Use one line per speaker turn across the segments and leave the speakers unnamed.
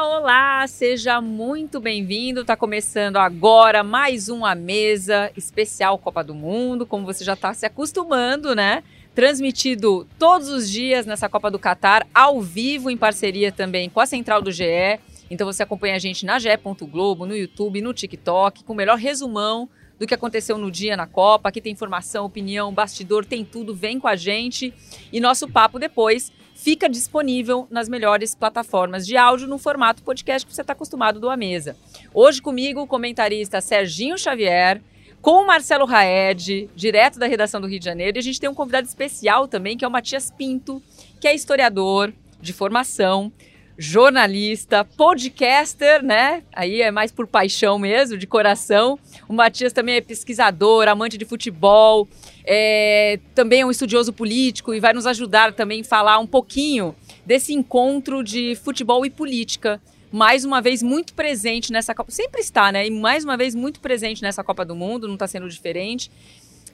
Olá, seja muito bem-vindo. Está começando agora mais uma mesa especial Copa do Mundo, como você já está se acostumando, né? Transmitido todos os dias nessa Copa do Catar, ao vivo, em parceria também com a Central do GE. Então você acompanha a gente na GE.globo, no YouTube, no TikTok, com o melhor resumão do que aconteceu no dia na Copa. Aqui tem informação, opinião, bastidor, tem tudo. Vem com a gente. E nosso papo depois fica disponível nas melhores plataformas de áudio no formato podcast que você está acostumado do A Mesa. Hoje comigo o comentarista Serginho Xavier, com o Marcelo Raed, direto da redação do Rio de Janeiro. E a gente tem um convidado especial também, que é o Matias Pinto, que é historiador de formação, jornalista, podcaster, né? Aí é mais por paixão mesmo, de coração. O Matias também é pesquisador, amante de futebol, é, também é um estudioso político e vai nos ajudar também a falar um pouquinho desse encontro de futebol e política. Mais uma vez muito presente nessa Copa. Sempre está, né? E mais uma vez muito presente nessa Copa do Mundo, não está sendo diferente.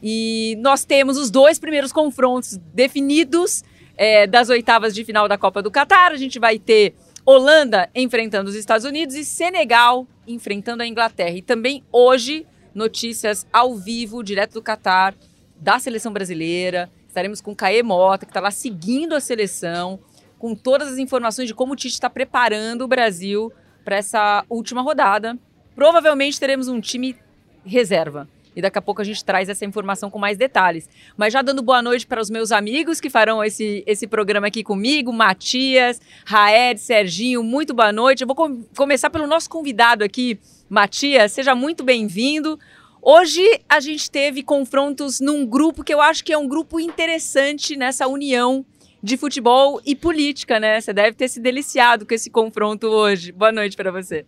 E nós temos os dois primeiros confrontos definidos é, das oitavas de final da Copa do Catar. A gente vai ter Holanda enfrentando os Estados Unidos e Senegal enfrentando a Inglaterra. E também hoje, notícias ao vivo, direto do Catar, da seleção brasileira. Estaremos com Caê Mota, que está lá seguindo a seleção, com todas as informações de como o Tite está preparando o Brasil para essa última rodada. Provavelmente teremos um time reserva. E daqui a pouco a gente traz essa informação com mais detalhes. Mas já dando boa noite para os meus amigos que farão esse, esse programa aqui comigo, Matias, Raed, Serginho, muito boa noite. Eu vou com começar pelo nosso convidado aqui, Matias, seja muito bem-vindo. Hoje a gente teve confrontos num grupo que eu acho que é um grupo interessante nessa união de futebol e política, né? Você deve ter se deliciado com esse confronto hoje. Boa noite para você.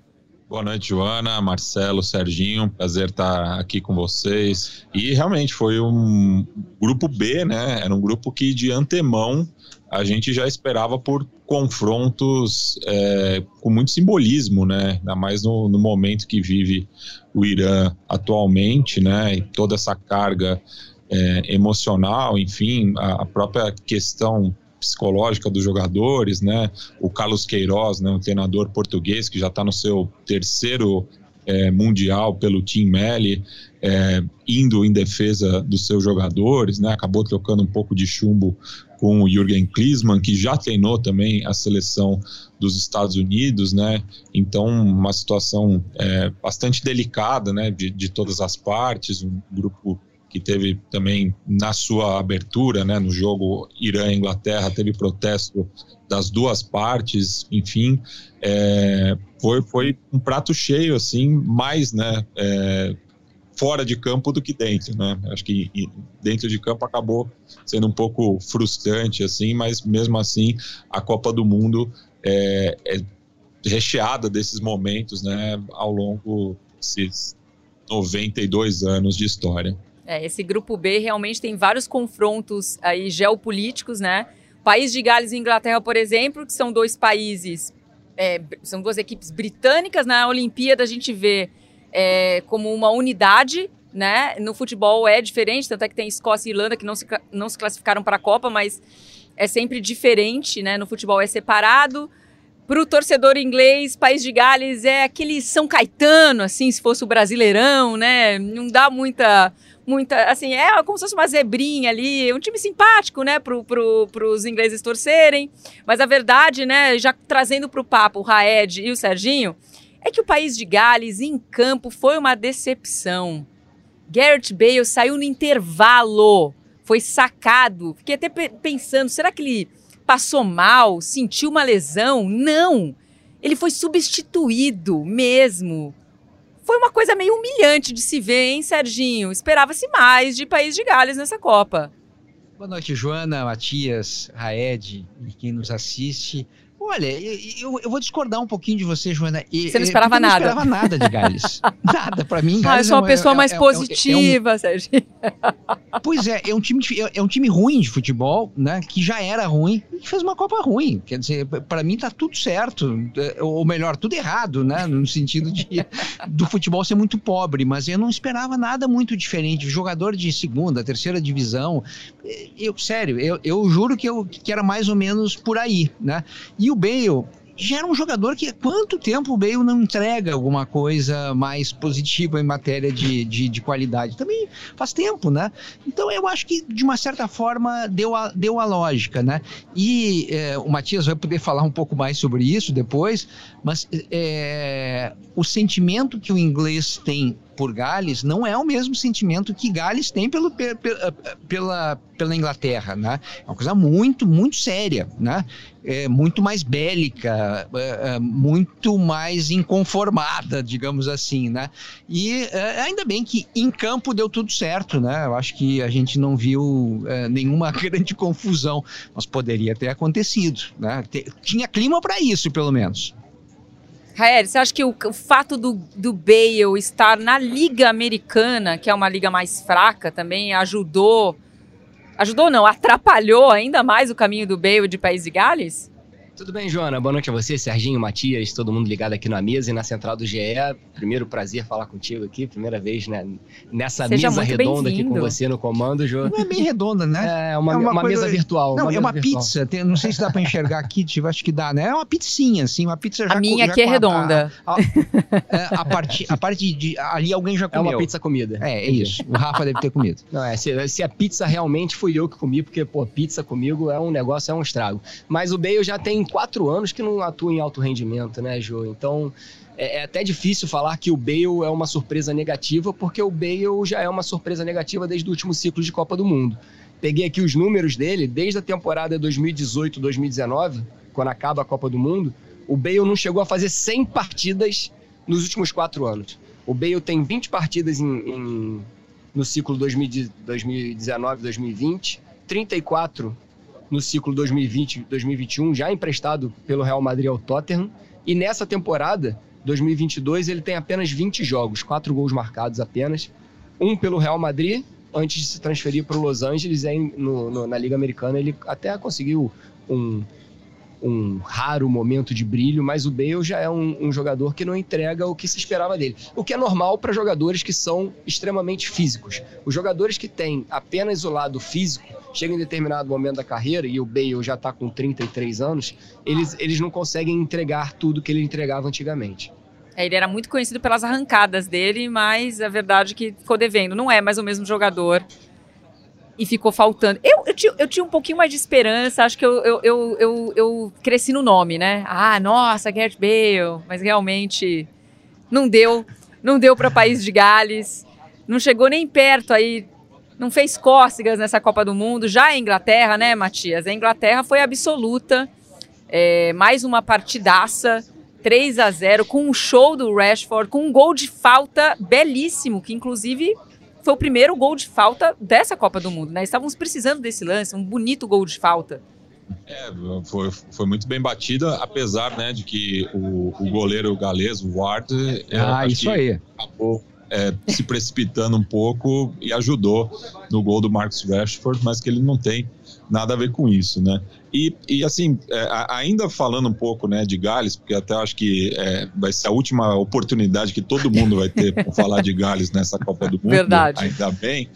Boa noite, Joana, Marcelo, Serginho. Prazer estar aqui com vocês. E realmente foi um grupo B, né? Era um grupo que de antemão a gente já esperava por confrontos é, com muito simbolismo, né? Ainda mais no, no, momento que vive o Irã atualmente, né? E toda essa carga é, emocional, enfim, a, a, própria questão psicológica dos jogadores, né? O Carlos Queiroz, né, um treinador português que já está no seu terceiro é, mundial pelo Team Melli, é, indo em defesa dos seus jogadores, né? Acabou trocando um pouco de chumbo com o Jürgen Klinsmann, que já treinou também a seleção dos Estados Unidos, né? Então, uma situação é, bastante delicada, né? De, de todas as partes, um grupo que teve também na sua abertura, né, no jogo Irã-Inglaterra, teve protesto das duas partes, enfim, é, foi, foi um prato cheio, assim, mais, né, é, fora de campo do que dentro, né? Acho que dentro de campo acabou sendo um pouco frustrante, assim, mas mesmo assim a Copa do Mundo é, é recheada desses momentos, né? Ao longo desses 92 anos de história.
É, esse grupo B realmente tem vários confrontos aí geopolíticos, né? País de Gales e Inglaterra, por exemplo, que são dois países, é, são duas equipes britânicas. Na Olimpíada a gente vê é, como uma unidade, né? No futebol é diferente, tanto é que tem Escócia e Irlanda que não se, não se classificaram para a Copa, mas é sempre diferente, né? No futebol é separado. Para o torcedor inglês, País de Gales é aquele São Caetano, assim, se fosse o Brasileirão, né? Não dá muita, muita, assim, é como se fosse uma zebrinha ali, um time simpático, né, para pro, os ingleses torcerem. Mas a verdade, né, já trazendo para o papo o Raed e o Serginho, é que o país de Gales em campo foi uma decepção. Garrett Bale saiu no intervalo, foi sacado. Fiquei até pensando, será que ele passou mal, sentiu uma lesão? Não! Ele foi substituído mesmo. Foi uma coisa meio humilhante de se ver, hein, Serginho? Esperava-se mais de País de Gales nessa Copa.
Boa noite, Joana, Matias, Raed e quem nos assiste. Olha, eu, eu, vou discordar um pouquinho de você, Joana.
você não esperava
eu
nada?
Eu não esperava nada de Gales. nada. Para mim, Gales.
Ah, eu sou uma é, pessoa é, mais é, positiva, é um... Sérgio.
Pois é, é um, time, é um time ruim de futebol, né? Que já era ruim e fez uma Copa ruim. Quer dizer, para mim tá tudo certo. Ou melhor, tudo errado, né? No sentido de do futebol ser muito pobre. Mas eu não esperava nada muito diferente. Jogador de segunda, terceira divisão. Eu, sério, eu, eu juro que, eu, que era mais ou menos por aí, né? E o Bale, já era um jogador que quanto tempo o Bale não entrega alguma coisa mais positiva em matéria de, de, de, qualidade? Também faz tempo, né? Então eu acho que de uma certa forma deu a, deu a lógica, né? E é, o Matias vai poder falar um pouco mais sobre isso depois, mas é, o sentimento que o inglês tem por Gales não é o mesmo sentimento que Gales tem pelo, pela, pela, pela Inglaterra, né? É uma coisa muito, muito séria, né? É muito mais bélica, é, é muito mais inconformada, digamos assim, né? E é, ainda bem que em campo deu tudo certo, né? Eu acho que a gente não viu nenhuma grande confusão, mas poderia ter acontecido, né? Tinha clima para isso, pelo menos.
Rael, você acha que o, o, fato do, do Bale estar na Liga Americana, que é uma liga mais fraca também, ajudou. Ajudou não, atrapalhou ainda mais o caminho do Bale de País de Gales?
Tudo bem, Joana? Boa noite a você, Serginho, Matias, todo mundo ligado aqui na mesa e na central do GE. Primeiro prazer falar contigo aqui, primeira vez né, nessa Seja mesa redonda aqui com você no comando, Jô.
Não é bem redonda, né?
É uma, é uma, uma coisa... mesa virtual.
Não,
uma
é uma
virtual.
pizza. Tem, não sei se dá para enxergar aqui, tipo, acho que dá, né? É uma pizzinha, assim, uma pizza já
A minha aqui é redonda.
A, a, a, a, parte, a parte de. Ali alguém já comeu.
É uma pizza comida.
É, é isso. O Rafa deve ter comido.
Não, é, se, se a pizza realmente fui eu que comi, porque, pô, pizza comigo é um negócio, é um estrago. Mas o Bale já tem quatro anos que não atua em alto rendimento, né, Jô? Então é, é, até difícil falar que o Bale é uma surpresa negativa, porque o Bale já é uma surpresa negativa desde o último ciclo de Copa do Mundo. Peguei aqui os números dele, desde a temporada 2018-2019, quando acaba a Copa do Mundo, o Bale não chegou a fazer 100 partidas nos últimos quatro anos. O Bale tem 20 partidas em, em, no ciclo 2019-2020, 34 no ciclo 2020-2021, já emprestado pelo Real Madrid ao Tottenham. E nessa temporada, 2022, ele tem apenas 20 jogos, 4 gols marcados apenas. Um pelo Real Madrid, antes de se transferir para o Los Angeles, aí no, no, na Liga Americana ele até conseguiu um, um raro momento de brilho, mas o Bale já é um, um, jogador que não entrega o que se esperava dele. O que é normal para jogadores que são extremamente físicos. Os jogadores que têm apenas o lado físico, chegam em determinado momento da carreira, e o Bale já está com 33 anos, eles, eles não conseguem entregar tudo que ele entregava antigamente.
É, ele era muito conhecido pelas arrancadas dele, mas a verdade é que ficou devendo. Não é mais o mesmo jogador e ficou faltando. Eu, eu, tinha, eu tinha um pouquinho mais de esperança, acho que eu, eu, eu, eu, eu cresci no nome, né? Ah, nossa, Gareth Bale, mas realmente não deu, não deu para País de Gales, não chegou nem perto aí, não fez cócegas nessa Copa do Mundo. Já a Inglaterra, né, Matias? A Inglaterra foi absoluta, é, mais uma partidaça. 3 a 0 com um show do Rashford, com um gol de falta belíssimo, que inclusive foi o primeiro gol de falta dessa Copa do Mundo, né? Estávamos precisando desse lance, um bonito gol de falta.
É, foi, foi muito bem batida, apesar né, de que o, o goleiro galês, o Ward,
é, ah, isso aí.
acabou é, se precipitando um pouco e ajudou no gol do Marcus Rashford, mas que ele não tem nada a ver com isso, né? E, e assim, é, ainda falando um pouco né, de Gales, porque até acho que é, vai ser a última oportunidade que todo mundo vai ter para falar de Gales nessa Copa do Mundo.
Verdade.
Ainda bem.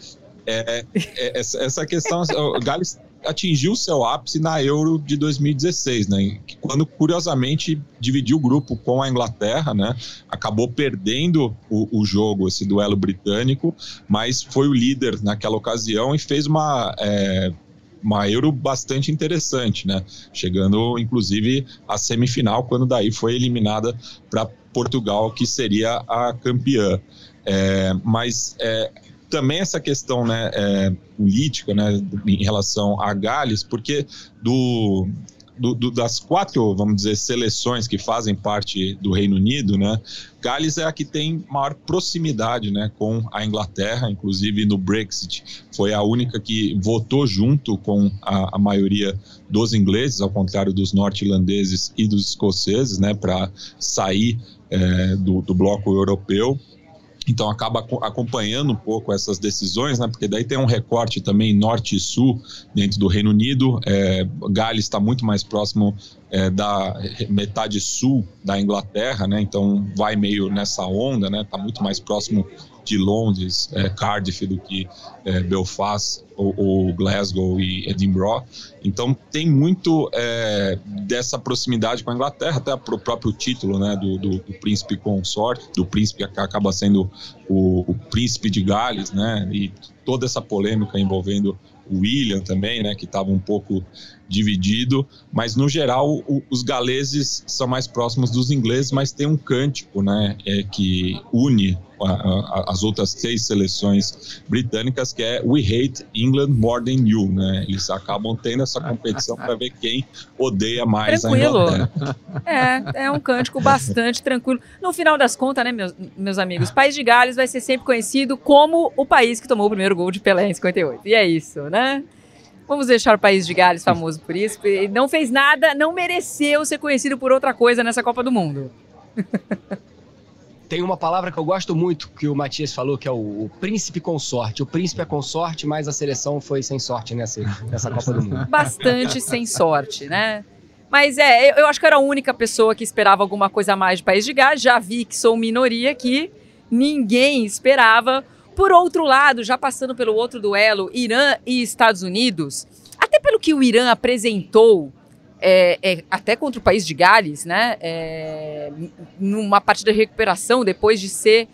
É, é, essa, essa questão, Gales atingiu seu ápice na Euro de 2016, né? Quando curiosamente dividiu o grupo com a Inglaterra, né? Acabou perdendo o, o jogo, esse duelo britânico, mas foi o líder naquela ocasião e fez uma é, uma Euro bastante interessante, né? Chegando, inclusive, à semifinal, quando daí foi eliminada para Portugal, que seria a campeã. É, mas é, também essa questão né, é, política né, em relação a Gales, porque do, do, do, das quatro, vamos dizer, seleções que fazem parte do Reino Unido, né, Gales é a que tem maior proximidade né, com a Inglaterra, inclusive no Brexit foi a única que votou junto com a, a maioria dos ingleses, ao contrário dos norte-irlandeses e dos escoceses, né, para sair é, do, do bloco europeu. Então acaba acompanhando um pouco essas decisões, né? Porque daí tem um recorte também norte e sul dentro do Reino Unido. É, Gales está muito mais próximo é, da metade sul da Inglaterra, né? Então vai meio nessa onda, né? Está muito mais próximo de Londres, é, Cardiff do que é, Belfast ou, ou, Glasgow e Edinburgh. Então tem muito é, dessa proximidade com a Inglaterra, até o próprio título né, do, do, do príncipe consorte, do príncipe que acaba sendo o, o príncipe de Gales, né? E toda essa polêmica envolvendo o William também, né, que estava um pouco dividido, mas no geral o, os galeses são mais próximos dos ingleses, mas tem um cântico, né, é, que une a, as outras seis seleções britânicas, que é We Hate England More Than You, né? Eles acabam tendo essa competição para ver quem odeia mais
tranquilo.
a Inglaterra.
É, é um cântico bastante tranquilo. No final das contas, né, meus, meus amigos, País de Gales vai ser sempre conhecido como o país que tomou o primeiro gol de Pelé em 58. E é isso, né? Vamos deixar o país de Gales famoso por isso. Ele não fez nada, não mereceu ser conhecido por outra coisa nessa Copa do Mundo.
Tem uma palavra que eu gosto muito que o Matias falou, que é o, o, príncipe consorte. O príncipe é consorte, mas a seleção foi sem sorte nessa, nessa Copa do Mundo.
Bastante sem sorte, né? Mas é, eu acho que era a única pessoa que esperava alguma coisa a mais de País de Gales. Já vi que sou minoria aqui. Ninguém esperava. Por outro lado, já passando pelo outro duelo, Irã e Estados Unidos, até pelo que o Irã apresentou, é, é, até contra o país de Gales, né, é, numa partida de recuperação, depois de ser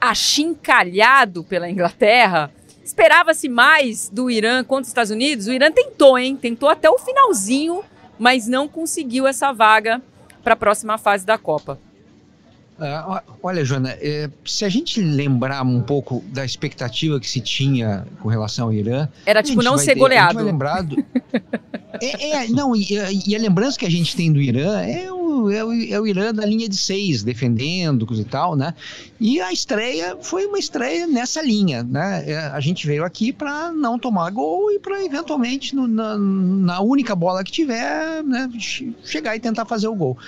achincalhado pela Inglaterra, esperava-se mais do Irã contra os Estados Unidos. O Irã tentou, hein? Tentou até o finalzinho, mas não conseguiu essa vaga para a próxima fase da Copa.
Uh, olha, Joana, é, se a gente lembrar um pouco da expectativa que se tinha com relação ao Irã.
Era tipo não ser goleado.
lembrado. é, é, não, e, e, a lembrança que a gente tem do Irã é o, é o, é o Irã da linha de seis, defendendo coisa e tal, né? E a estreia foi uma estreia nessa linha, né? É, a gente veio aqui para não tomar gol e para eventualmente, no, na, na única bola que tiver, né, chegar e tentar fazer o gol.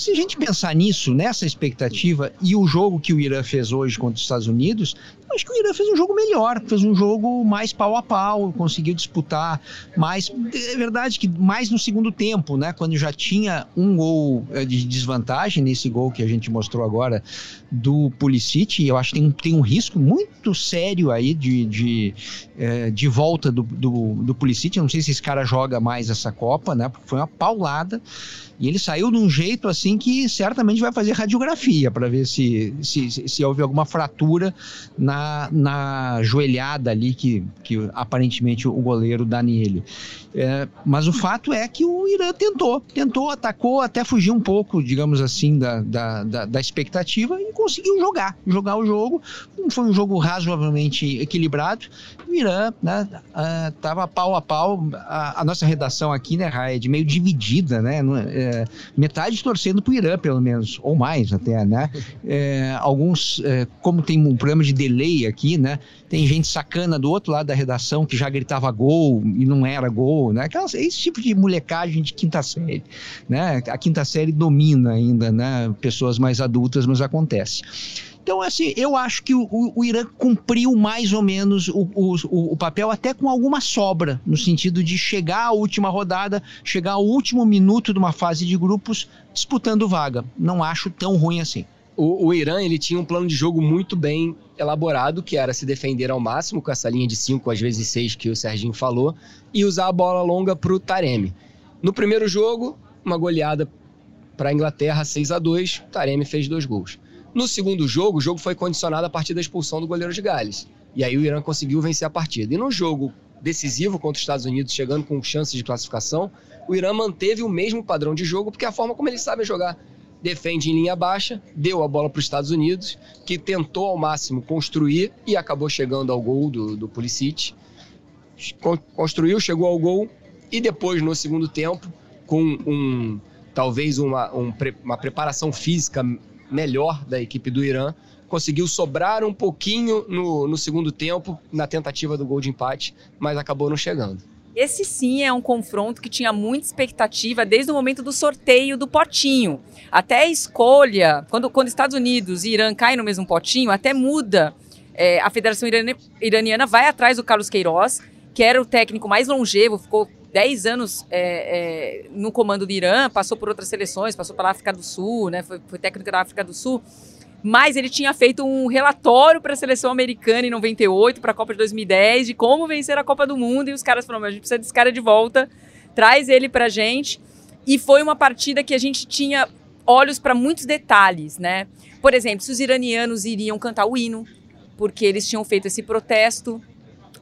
Se a gente pensar nisso, nessa expectativa, e o jogo que o Irã fez hoje contra os Estados Unidos, acho que o Irã fez um jogo melhor, fez um jogo mais pau a pau, conseguiu disputar mais. É verdade que mais no segundo tempo, né? Quando já tinha um gol eh, de desvantagem nesse gol que a gente mostrou agora do Pulisic, eu acho que tem, tem um risco muito sério aí de, de, eh, de volta do, do, do Pulisic. Eu não sei se esse cara joga mais essa Copa, né? Porque foi uma paulada. E ele saiu de um jeito assim que certamente vai fazer radiografia para ver se, se, se, houve alguma fratura na, na joelhada ali que, que aparentemente o goleiro dá nele. É, mas o fato é que o Irã tentou, tentou, atacou, até fugiu um pouco, digamos assim, da, da, da, da expectativa e conseguiu jogar, jogar o jogo. Foi um jogo razoavelmente equilibrado. O Irã estava né, uh, pau a pau. A, a, nossa redação aqui, né, é de meio dividida, né? É, metade torcendo para o Irã, pelo menos, ou mais até, né? É, alguns, é, como tem um problema de delay aqui, né? Tem gente sacana do outro lado da redação que já gritava gol e não era gol, né? Aquelas, esse tipo de molecagem de quinta série, né? A quinta série domina ainda, né? Pessoas mais adultas, mas acontece. Então, assim, eu acho que o, o, Irã cumpriu mais ou menos o, o, o, papel, até com alguma sobra, no sentido de chegar à última rodada, chegar ao último minuto de uma fase de grupos disputando vaga. Não acho tão ruim assim.
O, o Irã ele tinha um plano de jogo muito bem elaborado, que era se defender ao máximo com essa linha de 5, às vezes 6 que o Serginho falou, e usar a bola longa para o Taremi. No primeiro jogo, uma goleada para a Inglaterra 6 a 2 Taremi fez dois gols. No segundo jogo, o jogo foi condicionado a partir da expulsão do goleiro de Gales. E aí o Irã conseguiu vencer a partida. E no jogo decisivo contra os Estados Unidos, chegando com chances de classificação, o Irã manteve o mesmo padrão de jogo, porque é a forma como eles sabem jogar. Defende em linha baixa, deu a bola para os Estados Unidos, que tentou ao máximo construir e acabou chegando ao gol do, do Pulisic. Construiu, chegou ao gol e depois, no segundo tempo, com um talvez uma, um, uma preparação física melhor da equipe do Irã, conseguiu sobrar um pouquinho no, no segundo tempo, na tentativa do gol de empate, mas acabou não chegando.
Esse sim é um confronto que tinha muita expectativa desde o momento do sorteio do potinho. Até a escolha, quando, quando Estados Unidos e Irã caem no mesmo potinho, até muda. É, a Federação Iraniana vai atrás do Carlos Queiroz, que era o técnico mais longevo, ficou 10 anos é, é, no comando do Irã, passou por outras seleções, passou pela África do Sul, né, foi, foi técnico da África do Sul. Mas ele tinha feito um relatório para a seleção americana em 98, para a Copa de 2010, de como vencer a Copa do Mundo. E os caras falaram: a gente precisa desse cara de volta, traz ele para gente. E foi uma partida que a gente tinha olhos para muitos detalhes, né? Por exemplo, se os iranianos iriam cantar o hino, porque eles tinham feito esse protesto.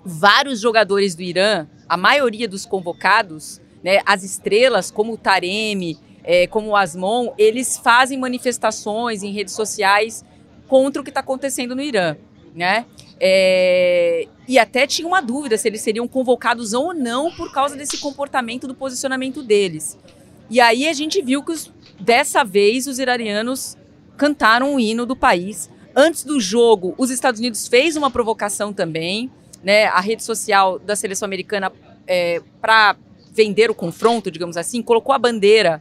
Vários jogadores do Irã, a maioria dos convocados, né, as estrelas, como o Taremi, é, como o Asmon, eles fazem manifestações em redes sociais contra o que está acontecendo no Irã, né? É, e até tinha uma dúvida se eles seriam convocados ou não por causa desse comportamento do posicionamento deles. E aí a gente viu que os, dessa vez os iranianos cantaram o hino do país. Antes do jogo, os Estados Unidos fez uma provocação também, né? A rede social da seleção americana é, para vender o confronto, digamos assim, colocou a bandeira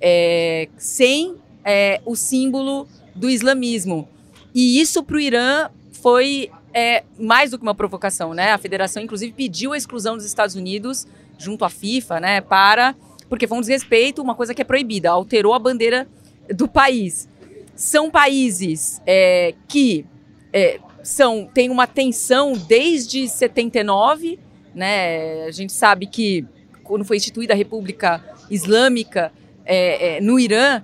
é, sem é, o símbolo do islamismo. E isso para o Irã foi é, mais do que uma provocação, né? A federação, inclusive, pediu a exclusão dos Estados Unidos junto à FIFA, né? Para porque foi um desrespeito, uma coisa que é proibida, alterou a bandeira do país. São países é, que é, são têm uma tensão desde 79, né? A gente sabe que quando foi instituída a República Islâmica, é, é, no Irã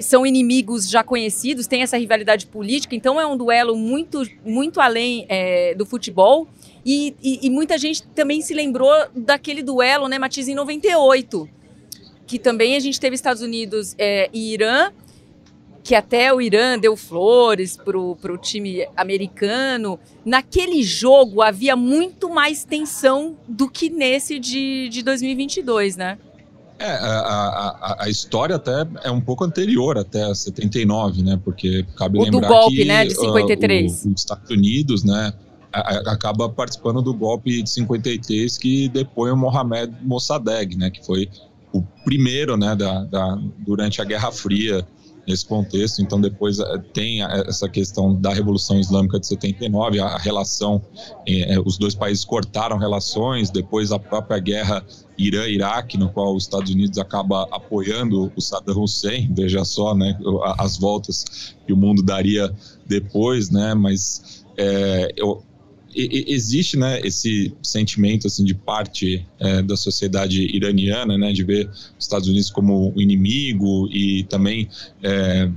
são inimigos já conhecidos, tem essa rivalidade política, então é um duelo muito, muito além é, do futebol. E, e, e, muita gente também se lembrou daquele duelo, né, Matiz, em 98, que também a gente teve Estados Unidos é, e Irã, que até o Irã deu flores para o time americano. Naquele jogo havia muito mais tensão do que nesse de, de 2022, né?
É, a, a, a, história até é um pouco anterior, até 79, né? Porque cabe o lembrar
do golpe,
que
né, de 53.
Uh, os Estados Unidos, né, acaba participando do golpe de 53 que depõe o Mohamed Mossadegh, né, que foi o primeiro, né, da, da, durante a Guerra Fria nesse contexto. Então, depois eh, tem essa questão da Revolução Islâmica de 79, a relação, eh, os dois países cortaram relações, depois a própria guerra Irã-Iraque, no qual os Estados Unidos acaba apoiando o Saddam Hussein, veja só, né, as voltas que o mundo daria depois, né, mas é, eu, existe né, esse sentimento assim de parte é, da sociedade iraniana, né, de ver os Estados Unidos como inimigo e também é,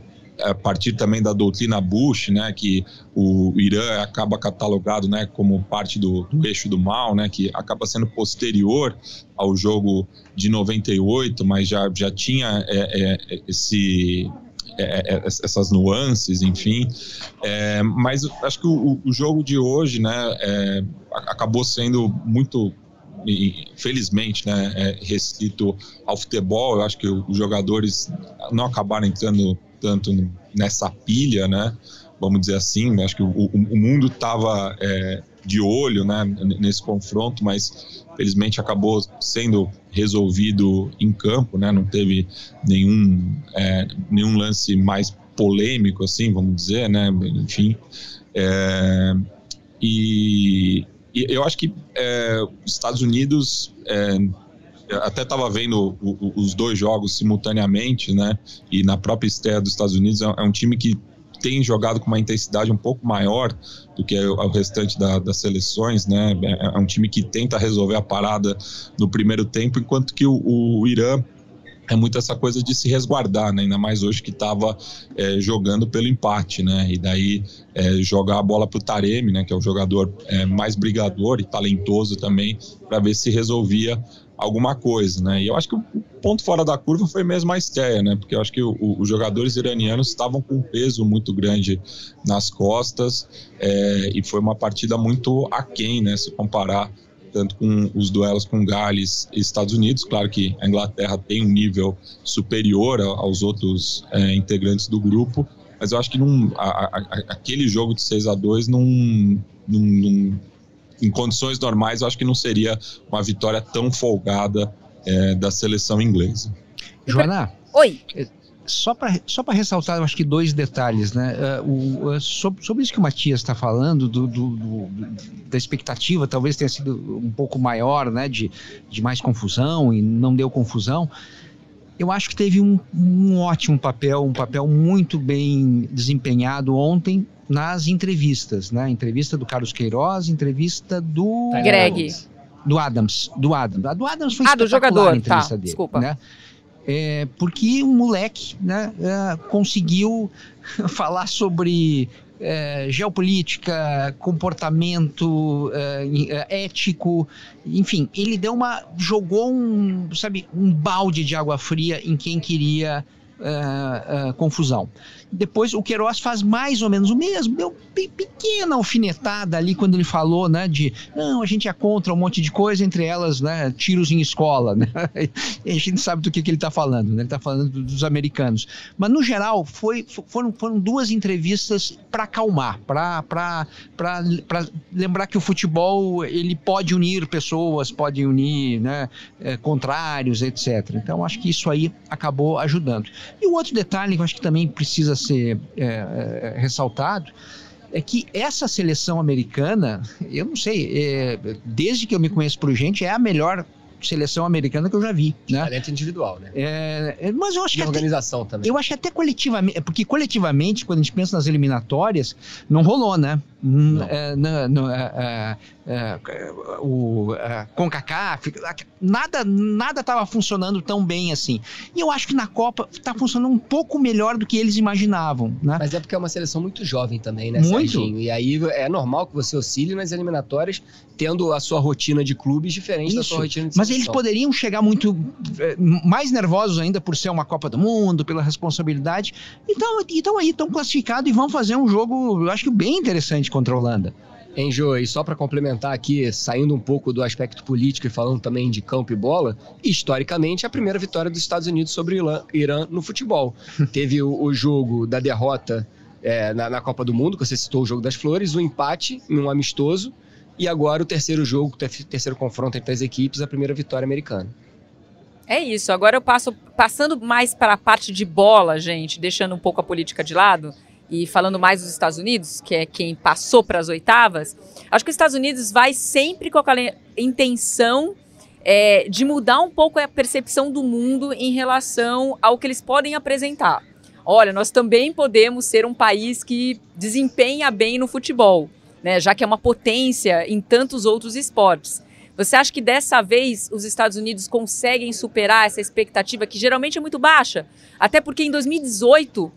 a partir também da doutrina Bush, né, que o Irã acaba catalogado, né, como parte do, do eixo do mal, né, que acaba sendo posterior ao jogo de 98, mas já, já tinha é, é, esse é, é, é essas nuances, enfim. É, mas acho que o, o, jogo de hoje, né, é, acabou sendo muito felizmente, né, é, restrito ao futebol. Eu acho que os jogadores não acabaram entrando tanto nessa pilha, né? Vamos dizer assim. Acho que o, o mundo estava é, de olho, né, nesse confronto, mas felizmente acabou sendo resolvido em campo, né? Não teve nenhum é, nenhum lance mais polêmico, assim, vamos dizer, né? Enfim, é, e, e, eu acho que é, os Estados Unidos é, até estava vendo o, o, os dois jogos simultaneamente, né? E na própria estreia dos Estados Unidos é, é um time que tem jogado com uma intensidade um pouco maior do que o restante da, das seleções, né? É, é um time que tenta resolver a parada no primeiro tempo, enquanto que o, o Irã é muito essa coisa de se resguardar, né? ainda mais hoje que estava é, jogando pelo empate, né? E daí é, jogar a bola para o Taremi, né? Que é o jogador é, mais brigador e talentoso também, para ver se resolvia alguma coisa, né? E eu acho que o ponto fora da curva foi mesmo a estreia, né? Porque eu acho que o, os jogadores iranianos estavam com um peso muito grande nas costas é, e foi uma partida muito aquém, né? Se comparar tanto com os duelos com Gales e Estados Unidos. Claro que a Inglaterra tem um nível superior aos outros é, integrantes do grupo, mas eu acho que num, a, a, aquele jogo de 6 a 2 não, não, não em condições normais, eu acho que não seria uma vitória tão folgada é, da seleção inglesa.
Joana?
Oi.
É, só para só ressaltar, eu acho que dois detalhes, né? Uh, o, uh, sobre, sobre, isso que o Matias está falando, do, do, do, da expectativa, talvez tenha sido um pouco maior, né? De, de mais confusão e não deu confusão. Eu acho que teve um, um ótimo papel, um papel muito bem desempenhado ontem nas entrevistas, né? Entrevista do Carlos Queiroz, entrevista do
Greg.
Do Adams, do Adams. A do Adams foi
Ah, do jogador,
a entrevista
tá,
dele,
desculpa.
né? É, porque o moleque né, é, conseguiu falar sobre é, geopolítica, comportamento é, é, ético, enfim, ele deu uma jogou um sabe um balde de água fria em quem queria é, é, confusão. Depois o Queiroz faz mais ou menos o mesmo, deu pe- pequena alfinetada ali quando ele falou, né, de não, a gente é contra um monte de coisa, entre elas, né, tiros em escola, né? A gente sabe do que, que ele está falando, né? Ele está falando do- dos americanos. Mas no geral foi, fo- foram, foram duas entrevistas para acalmar, para lembrar que o futebol ele pode unir pessoas, pode unir, né, eh, contrários, etc. Então acho que isso aí acabou ajudando. E o outro detalhe que eu acho que também precisa ser é, é, ressaltado é que essa seleção americana, eu não sei, é, desde que eu me conheço por gente, é a melhor seleção americana que eu já vi, né?
Talento individual, né?
É, é, mas eu acho
E
que até,
organização também.
eu acho que até coletivamente, porque coletivamente, quando a gente pensa nas eliminatórias, não rolou, né?
Não.
é, não, não, é, é, o CONCACAF, nada nada estava funcionando tão bem assim. E eu acho que na Copa está funcionando um pouco melhor do que eles imaginavam, né?
Mas é porque é uma seleção muito jovem também, né,
Muito.
Serginho? E aí é normal que você oscile nas eliminatórias, tendo a sua rotina de clubes diferente da
Isso.
sua rotina de
Mas
seleção.
eles poderiam chegar muito eh, mais nervosos ainda por ser uma Copa do Mundo, pela responsabilidade. Então, então aí estão classificados e vão fazer um jogo, eu acho que bem interessante contra a Holanda.
Hein, Jô, e só para complementar aqui, saindo um pouco do aspecto político e falando também de campo e bola, historicamente a primeira vitória dos Estados Unidos sobre o Irã, no futebol. Teve o, o jogo da derrota é, na, na Copa do Mundo, que você citou o jogo das flores, o empate num amistoso, e agora o terceiro jogo, o ter- terceiro confronto entre as equipes, a primeira vitória americana.
É isso. Agora eu passo passando mais para a parte de bola, gente, deixando um pouco a política de lado e falando mais dos Estados Unidos, que é quem passou para as oitavas. Acho que os Estados Unidos vai sempre com aquela intenção é, de mudar um pouco a percepção do mundo em relação ao que eles podem apresentar. Olha, nós também podemos ser um país que desempenha bem no futebol, né, já que é uma potência em tantos outros esportes. Você acha que dessa vez os Estados Unidos conseguem superar essa expectativa que geralmente é muito baixa? Até porque em 2018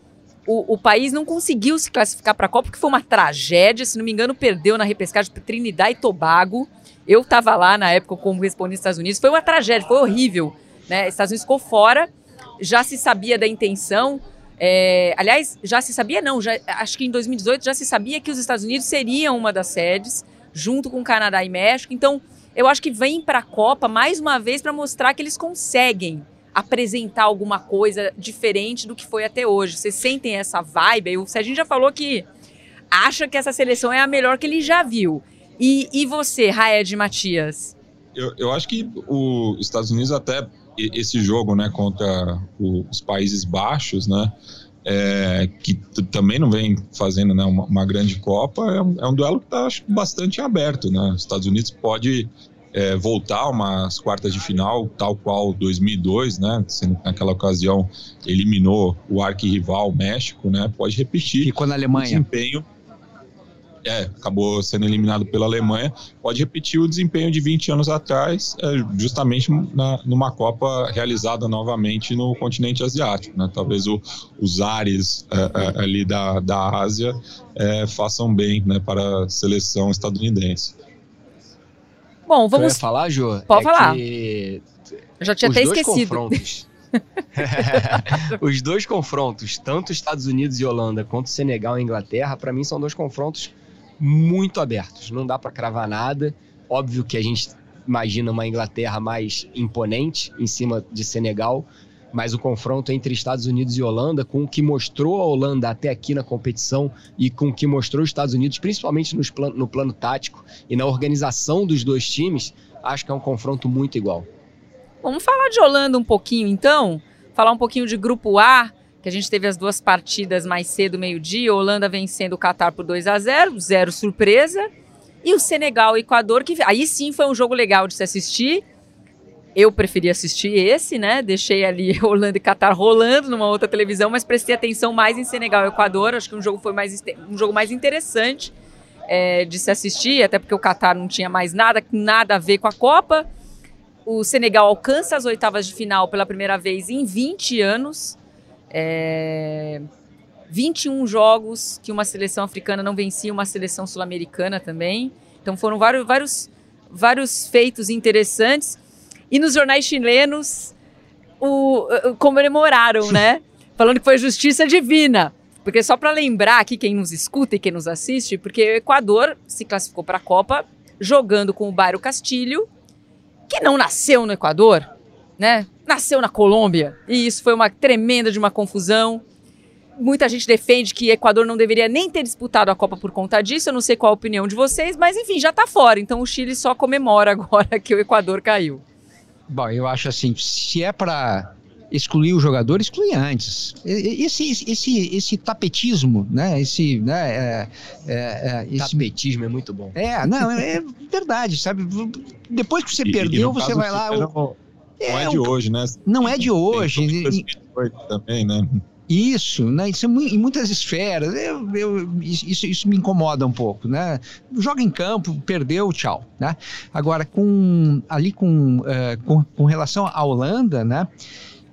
o, o país não conseguiu se classificar para a Copa, porque foi uma tragédia. Se não me engano, perdeu na repescagem para Trinidad e Tobago. Eu estava lá na época como respondente dos Estados Unidos. Foi uma tragédia, foi horrível. Né? Estados Unidos ficou fora, já se sabia da intenção. É, aliás, já se sabia, não, já, acho que em 2018 já se sabia que os Estados Unidos seriam uma das sedes, junto com Canadá e México. Então, eu acho que vem para a Copa mais uma vez para mostrar que eles conseguem apresentar alguma coisa diferente do que foi até hoje. Vocês sentem essa vibe? O Serginho já falou que acha que essa seleção é a melhor que ele já viu. E, e você, Raed Matias?
Eu, eu acho que os Estados Unidos até esse jogo, né, contra os Países Baixos, né, é, que também não vem fazendo né, uma, uma grande Copa, é um, é um duelo que está bastante aberto, né. Os Estados Unidos pode é, voltar umas quartas de final, tal qual 2002, né, sendo que naquela ocasião eliminou o arquirrival México, né, pode repetir
Ficou na
o
Alemanha.
desempenho. É, acabou sendo eliminado pela Alemanha. Pode repetir o desempenho de 20 anos atrás, é, justamente na- numa Copa realizada novamente no continente asiático. Né? Talvez o- os ares é, é, ali da, da Ásia é, façam bem né, para a seleção estadunidense.
Bom, vamos.
falar, Jô?
Pode
é
falar.
Que
Eu já tinha
os
até
dois
esquecido.
confrontos. os dois confrontos, tanto Estados Unidos e Holanda quanto Senegal e Inglaterra, para mim são dois confrontos muito abertos. Não dá para cravar nada. Óbvio que a gente imagina uma Inglaterra mais imponente em cima de Senegal, mas o confronto entre Estados Unidos e Holanda, com o que mostrou a Holanda até aqui na competição e com o que mostrou os Estados Unidos, principalmente plan- no plano tático e na organização dos dois times, acho que é um confronto muito igual.
Vamos falar de Holanda um pouquinho, então. Falar um pouquinho de Grupo A, que a gente teve as duas partidas mais cedo, meio-dia. Holanda vencendo o Catar por 2 a 0 zero surpresa. E o Senegal e Equador, que aí sim foi um jogo legal de se assistir. Eu preferi assistir esse, né? Deixei ali Holanda e Catar rolando numa outra televisão, mas prestei atenção mais em Senegal e Equador. Acho que um jogo foi mais um jogo mais interessante é, de se assistir, até porque o Catar não tinha mais nada, nada a ver com a Copa. O Senegal alcança as oitavas de final pela primeira vez em 20 anos. É, 21 jogos que uma seleção africana não vencia uma seleção sul-americana também. Então foram vários, vários, vários feitos interessantes. E nos jornais chilenos o, o comemoraram, né? Falando que foi justiça divina. Porque só para lembrar aqui quem nos escuta e quem nos assiste, porque o Equador se classificou para a Copa jogando com o Bairro Castilho, que não nasceu no Equador, né? Nasceu na Colômbia. E isso foi uma tremenda de uma confusão. Muita gente defende que Equador não deveria nem ter disputado a Copa por conta disso. Eu não sei qual a opinião de vocês, mas enfim, já está fora. Então o Chile só comemora agora que o Equador caiu.
Bom, eu acho assim, se é para excluir o jogador, exclui antes. Esse, esse, esse tapetismo, né? Esse, né? É, é,
é, esse... Tapetismo é muito bom.
É, não, é verdade, sabe? Depois que você e, perdeu, e você vai lá.
O... Não, é, é de hoje, né?
Não é de hoje.
Também, né?
Isso, né? Isso é em muitas esferas. Eu, eu, isso, isso me incomoda um pouco, né? Joga em campo, perdeu, tchau, né? Agora, com, ali com, uh, com, com relação à Holanda, né?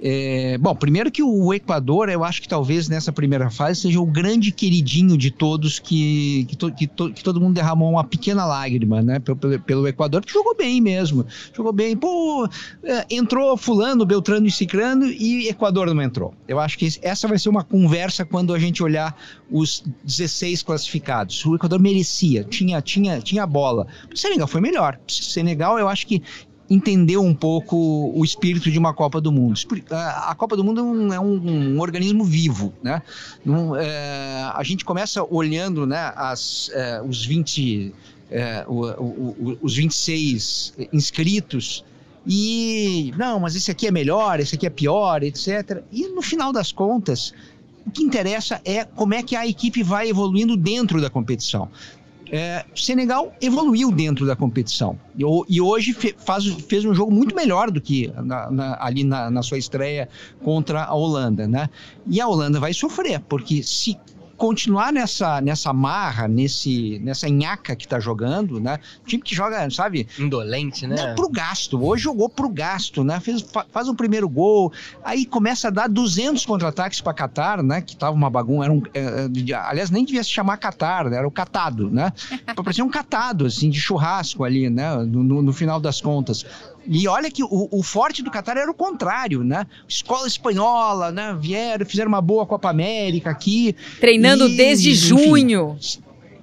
É, bom, primeiro que o Equador, eu acho que talvez nessa primeira fase seja o grande queridinho de todos que, que, to, que, to, que todo mundo derramou uma pequena lágrima, né? Pelo, pelo, Equador, que jogou bem mesmo. Jogou bem. Pô, é, entrou Fulano, Beltrano e Cicrano e Equador não entrou. Eu acho que essa vai ser uma conversa quando a gente olhar os 16 classificados. O Equador merecia, tinha, tinha, tinha bola. O Senegal foi melhor. O Senegal, eu acho que entendeu um pouco o espírito de uma Copa do Mundo. A Copa do Mundo é um, um organismo vivo, né? é, a gente começa olhando né, as, é, os 20, é, o, o, o, os 26 inscritos e não, mas esse aqui é melhor, esse aqui é pior, etc. E no final das contas, o que interessa é como é que a equipe vai evoluindo dentro da competição é, Senegal evoluiu dentro da competição e, e hoje fe, faz, fez um jogo muito melhor do que na, na, ali na, na, sua estreia contra a Holanda, né? E a Holanda vai sofrer porque se continuar nessa, nessa marra, nesse, nessa nhaca que tá jogando, né? time que joga, sabe?
Indolente, né?
Não, pro gasto. Hoje jogou pro gasto, né? Fez, faz um primeiro gol, aí começa a dar 200 contra-ataques para Qatar, né? Que tava uma bagunça. Era um, é, é aliás, nem devia se chamar Qatar, né? Era o catado, né? Parecia um catado, assim, de churrasco ali, né? no, no, no final das contas. E olha que o, o, forte do Qatar era o contrário, né? Escola espanhola, né? Vieram, fizeram uma boa Copa América aqui.
Treinando e, desde enfim, junho.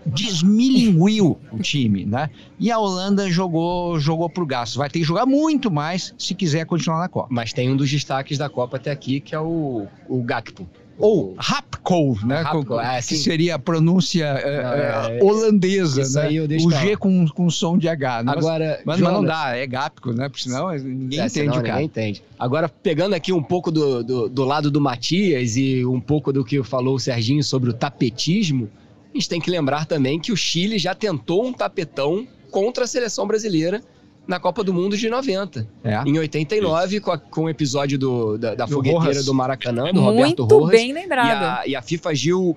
Desmilinguiu o time, né? E a Holanda jogou, jogou pro gasto. Vai ter que jogar muito mais se quiser continuar na Copa.
Mas tem um dos destaques da Copa até aqui, que é o, o Gakpo.
Ou Rapco, né? Rapco, é, que seria a pronúncia é, é, holandesa, né? o G com, com som de H.
Né? Agora,
mas, mas não dá, é Gapco, né? Porque senão ninguém é, entende senão o cara.
Ninguém entende. Agora, pegando aqui um pouco do, do, do lado do Matias e um pouco do que falou o Serginho sobre o tapetismo, a gente tem que lembrar também que o Chile já tentou um tapetão contra a seleção brasileira na Copa do Mundo de 90. É. Em 89, com, a, com o episódio do, da, da do fogueteira Rojas. do Maracanã, do
muito
Roberto Rojas.
bem lembrado.
E a, e a FIFA agiu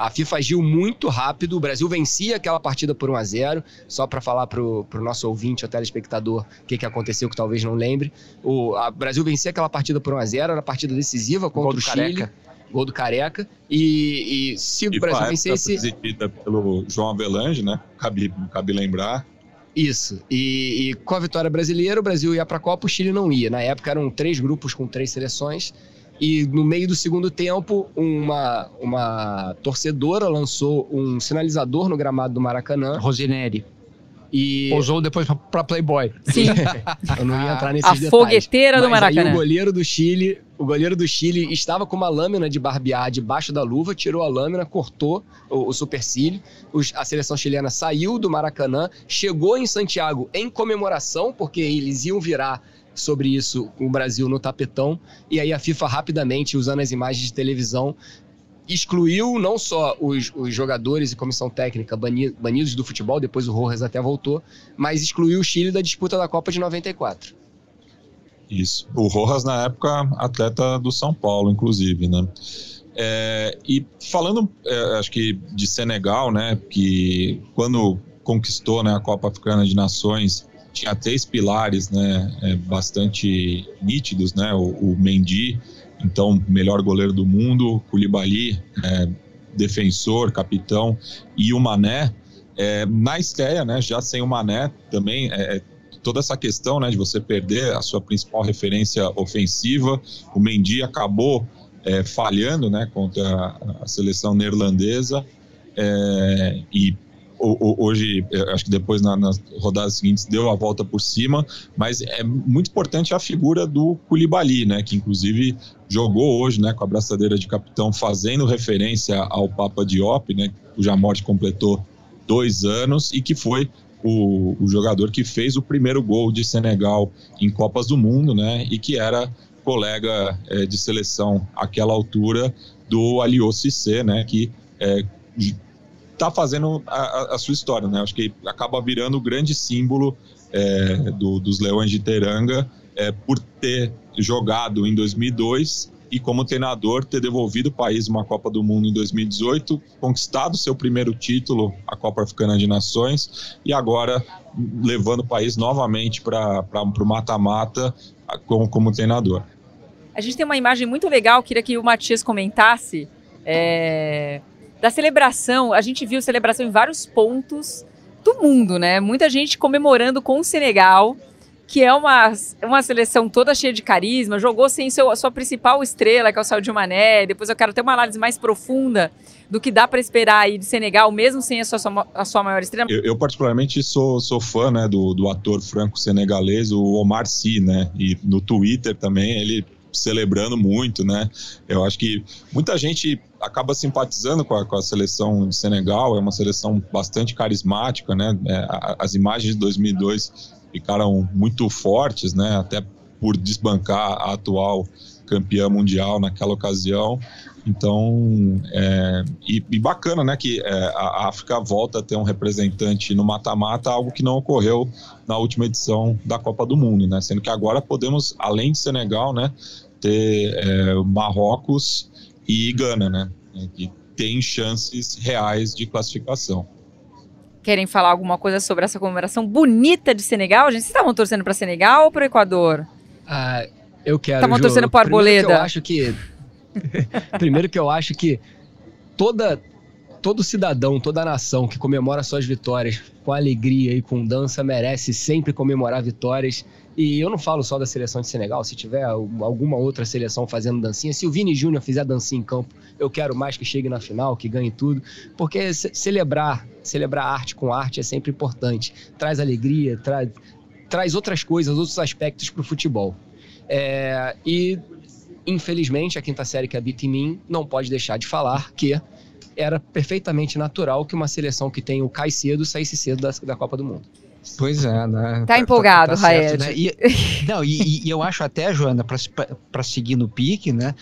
a FIFA agiu muito rápido, o Brasil vencia aquela partida por 1 a 0 só para falar pro, pro nosso ouvinte, o telespectador, o que, que aconteceu que talvez não lembre. O a Brasil vencia aquela partida por 1 a 0 era a partida decisiva contra o Chile. Careca. Gol do Careca. E, e se o Brasil vencesse...
presidida pelo João Avelange, né? Cabe, cabe lembrar.
Isso. E, e, com a vitória brasileira, o Brasil ia para a Copa, o Chile não ia. Na época eram três grupos com três seleções. E no meio do segundo tempo, uma, uma torcedora lançou um sinalizador no gramado do Maracanã.
Rosinelli.
E...
Usou depois para Playboy.
Sim.
Eu não ia entrar nesses
a
detalhes.
A fogueteira do Maracanã.
Aí o goleiro do Chile, o goleiro do Chile estava com uma lâmina de barbear debaixo da luva, tirou a lâmina, cortou o, o supercílio. Os, a seleção chilena saiu do Maracanã, chegou em Santiago em comemoração, porque eles iam virar sobre isso o Brasil no tapetão. E aí a FIFA rapidamente, usando as imagens de televisão, excluiu não só os, os jogadores e comissão técnica bani, banidos do futebol, depois o Rojas até voltou, mas excluiu o Chile da disputa da Copa de 94.
Isso. O Rojas, na época, atleta do São Paulo, inclusive, né? É, e falando, é, acho que de Senegal, né? Que quando conquistou né, a Copa Africana de Nações, tinha três pilares, né? É, bastante nítidos, né? O, o Mendy, então melhor goleiro do mundo, o Koulibaly, é, defensor, capitão, e o Mané. É, na estreia, né, já sem o Mané, também é, toda essa questão né, de você perder a sua principal referência ofensiva. O Mendy acabou é, falhando né, contra a seleção neerlandesa é, e hoje, acho que depois na, nas rodadas seguintes deu a volta por cima, mas é muito importante a figura do Koulibaly, né, que inclusive jogou hoje, né, com a braçadeira de capitão, fazendo referência ao Papa Diop, né, cuja morte completou dois anos e que foi o, o, jogador que fez o primeiro gol de Senegal em Copas do Mundo, né? E que era colega é, de seleção àquela altura do Aliou Cissé, né? Que é, fazendo a, a, sua história, né? Acho que acaba virando o grande símbolo é, do, dos Leões de Teranga é, por ter jogado em 2002 e como treinador ter devolvido o país uma Copa do Mundo em 2018, conquistado seu primeiro título, a Copa Africana de Nações, e agora levando o país novamente para o mata-mata como, como treinador.
A gente tem uma imagem muito legal, queria que o Matias comentasse, é, da celebração. A gente viu celebração em vários pontos do mundo, né? Muita gente comemorando com o Senegal que é uma, uma seleção toda cheia de carisma, jogou sem seu, sua principal estrela, que é o Sadio Mané. Depois eu quero ter uma análise mais profunda do que dá para esperar aí de Senegal, mesmo sem a sua, a sua maior estrela.
Eu, eu particularmente sou, sou fã né, do, do ator franco-senegalês, o Omar Sy, né? E no Twitter também ele celebrando muito, né? Eu acho que muita gente acaba simpatizando com a, com a seleção de Senegal, é uma seleção bastante carismática, né? É, as imagens de 2002 ficaram muito fortes, né? Até por desbancar a atual campeã mundial naquela ocasião. Então, é, e, e, bacana, né, que é, a África volta a ter um representante no mata-mata, algo que não ocorreu na última edição da Copa do Mundo, né? Sendo que agora podemos, além de Senegal, né, ter é, Marrocos e Gana, né, que tem chances reais de classificação
querem falar alguma coisa sobre essa comemoração bonita de Senegal? Gente, vocês estavam torcendo para Senegal ou para o Equador?
Ah, eu quero.
Estavam torcendo para Arboleda.
eu acho que primeiro que eu acho que toda todo cidadão, toda nação que comemora suas vitórias com alegria e com dança merece sempre comemorar vitórias. E eu não falo só da seleção de Senegal, se tiver alguma outra seleção fazendo dancinha, se o Vini Júnior fizer dancinha em campo, eu quero mais que chegue na final, que ganhe tudo, porque celebrar, celebrar arte com arte é sempre importante. Traz alegria, traz, traz outras coisas, outros aspectos para o futebol. É, e, infelizmente, a quinta série que habita em mim não pode deixar de falar que era perfeitamente natural que uma seleção que tem o Caicedo saísse cedo da, da Copa do Mundo.
Pois é, né?
Tá, tá empolgado, tá, tá Raed. Né?
E, não, e, e, eu acho até, Joana, para seguir no pique, né?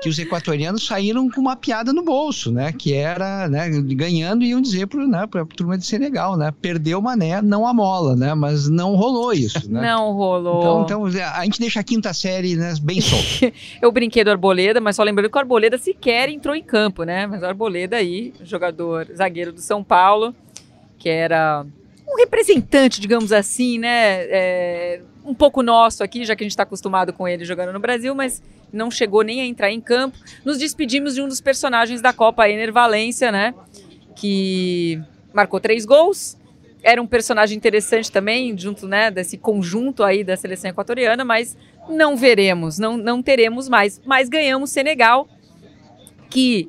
Que os equatorianos saíram com uma piada no bolso, né? Que era, né? Ganhando e iam dizer para né, a turma de Senegal, né? Perdeu o mané, não a mola, né? Mas não rolou isso, né?
Não rolou.
Então, então a gente deixa a quinta série né, bem solta.
eu brinquei do Arboleda, mas só lembrando que o Arboleda sequer entrou em campo, né? Mas o Arboleda aí, jogador zagueiro do São Paulo, que era um representante, digamos assim, né? É, um pouco nosso aqui, já que a gente está acostumado com ele jogando no Brasil, mas não chegou nem a entrar em campo. Nos despedimos de um dos personagens da Copa, Ener Valência, né? Que marcou três gols. Era um personagem interessante também, junto né, desse conjunto aí da seleção equatoriana, mas não veremos, não, não teremos mais. Mas ganhamos Senegal, que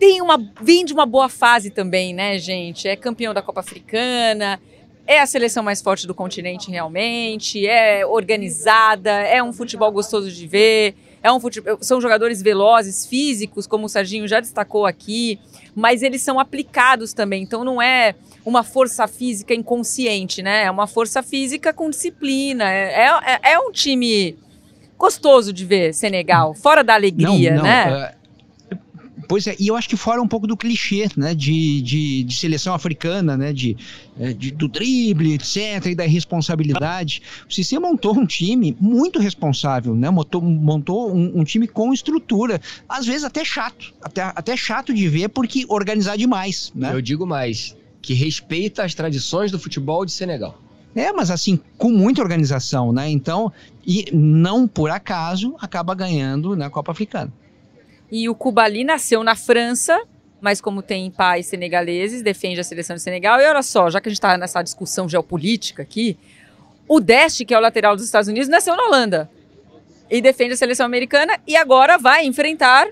tem uma vem de uma boa fase também, né, gente? É campeão da Copa Africana, é a seleção mais forte do continente realmente, é organizada, é um futebol gostoso de ver, é um futebol, são jogadores velozes, físicos, como o Serginho já destacou aqui, mas eles são aplicados também, então não é uma força física inconsciente, né? É uma força física com disciplina. É, é, é um time gostoso de ver, Senegal, fora da alegria,
não, não,
né?
Uh Pois é, e eu acho que fora um pouco do clichê, né, de, de, de seleção africana, né, de, é, de, do drible, etc, e da responsabilidade. O Cissé montou um time muito responsável, né, montou, montou um, um, time com estrutura, às vezes até chato, até, até chato de ver, porque organizar demais, né.
Eu digo mais, que respeita as tradições do futebol de Senegal.
É, mas assim, com muita organização, né? Então, e não por acaso acaba ganhando na Copa Africana.
E o Kubali nasceu na França, mas como tem pais senegaleses, defende a seleção de Senegal. E olha só, já que a gente está nessa discussão geopolítica aqui, o Deste, que é o lateral dos Estados Unidos, nasceu na Holanda e defende a seleção americana e agora vai enfrentar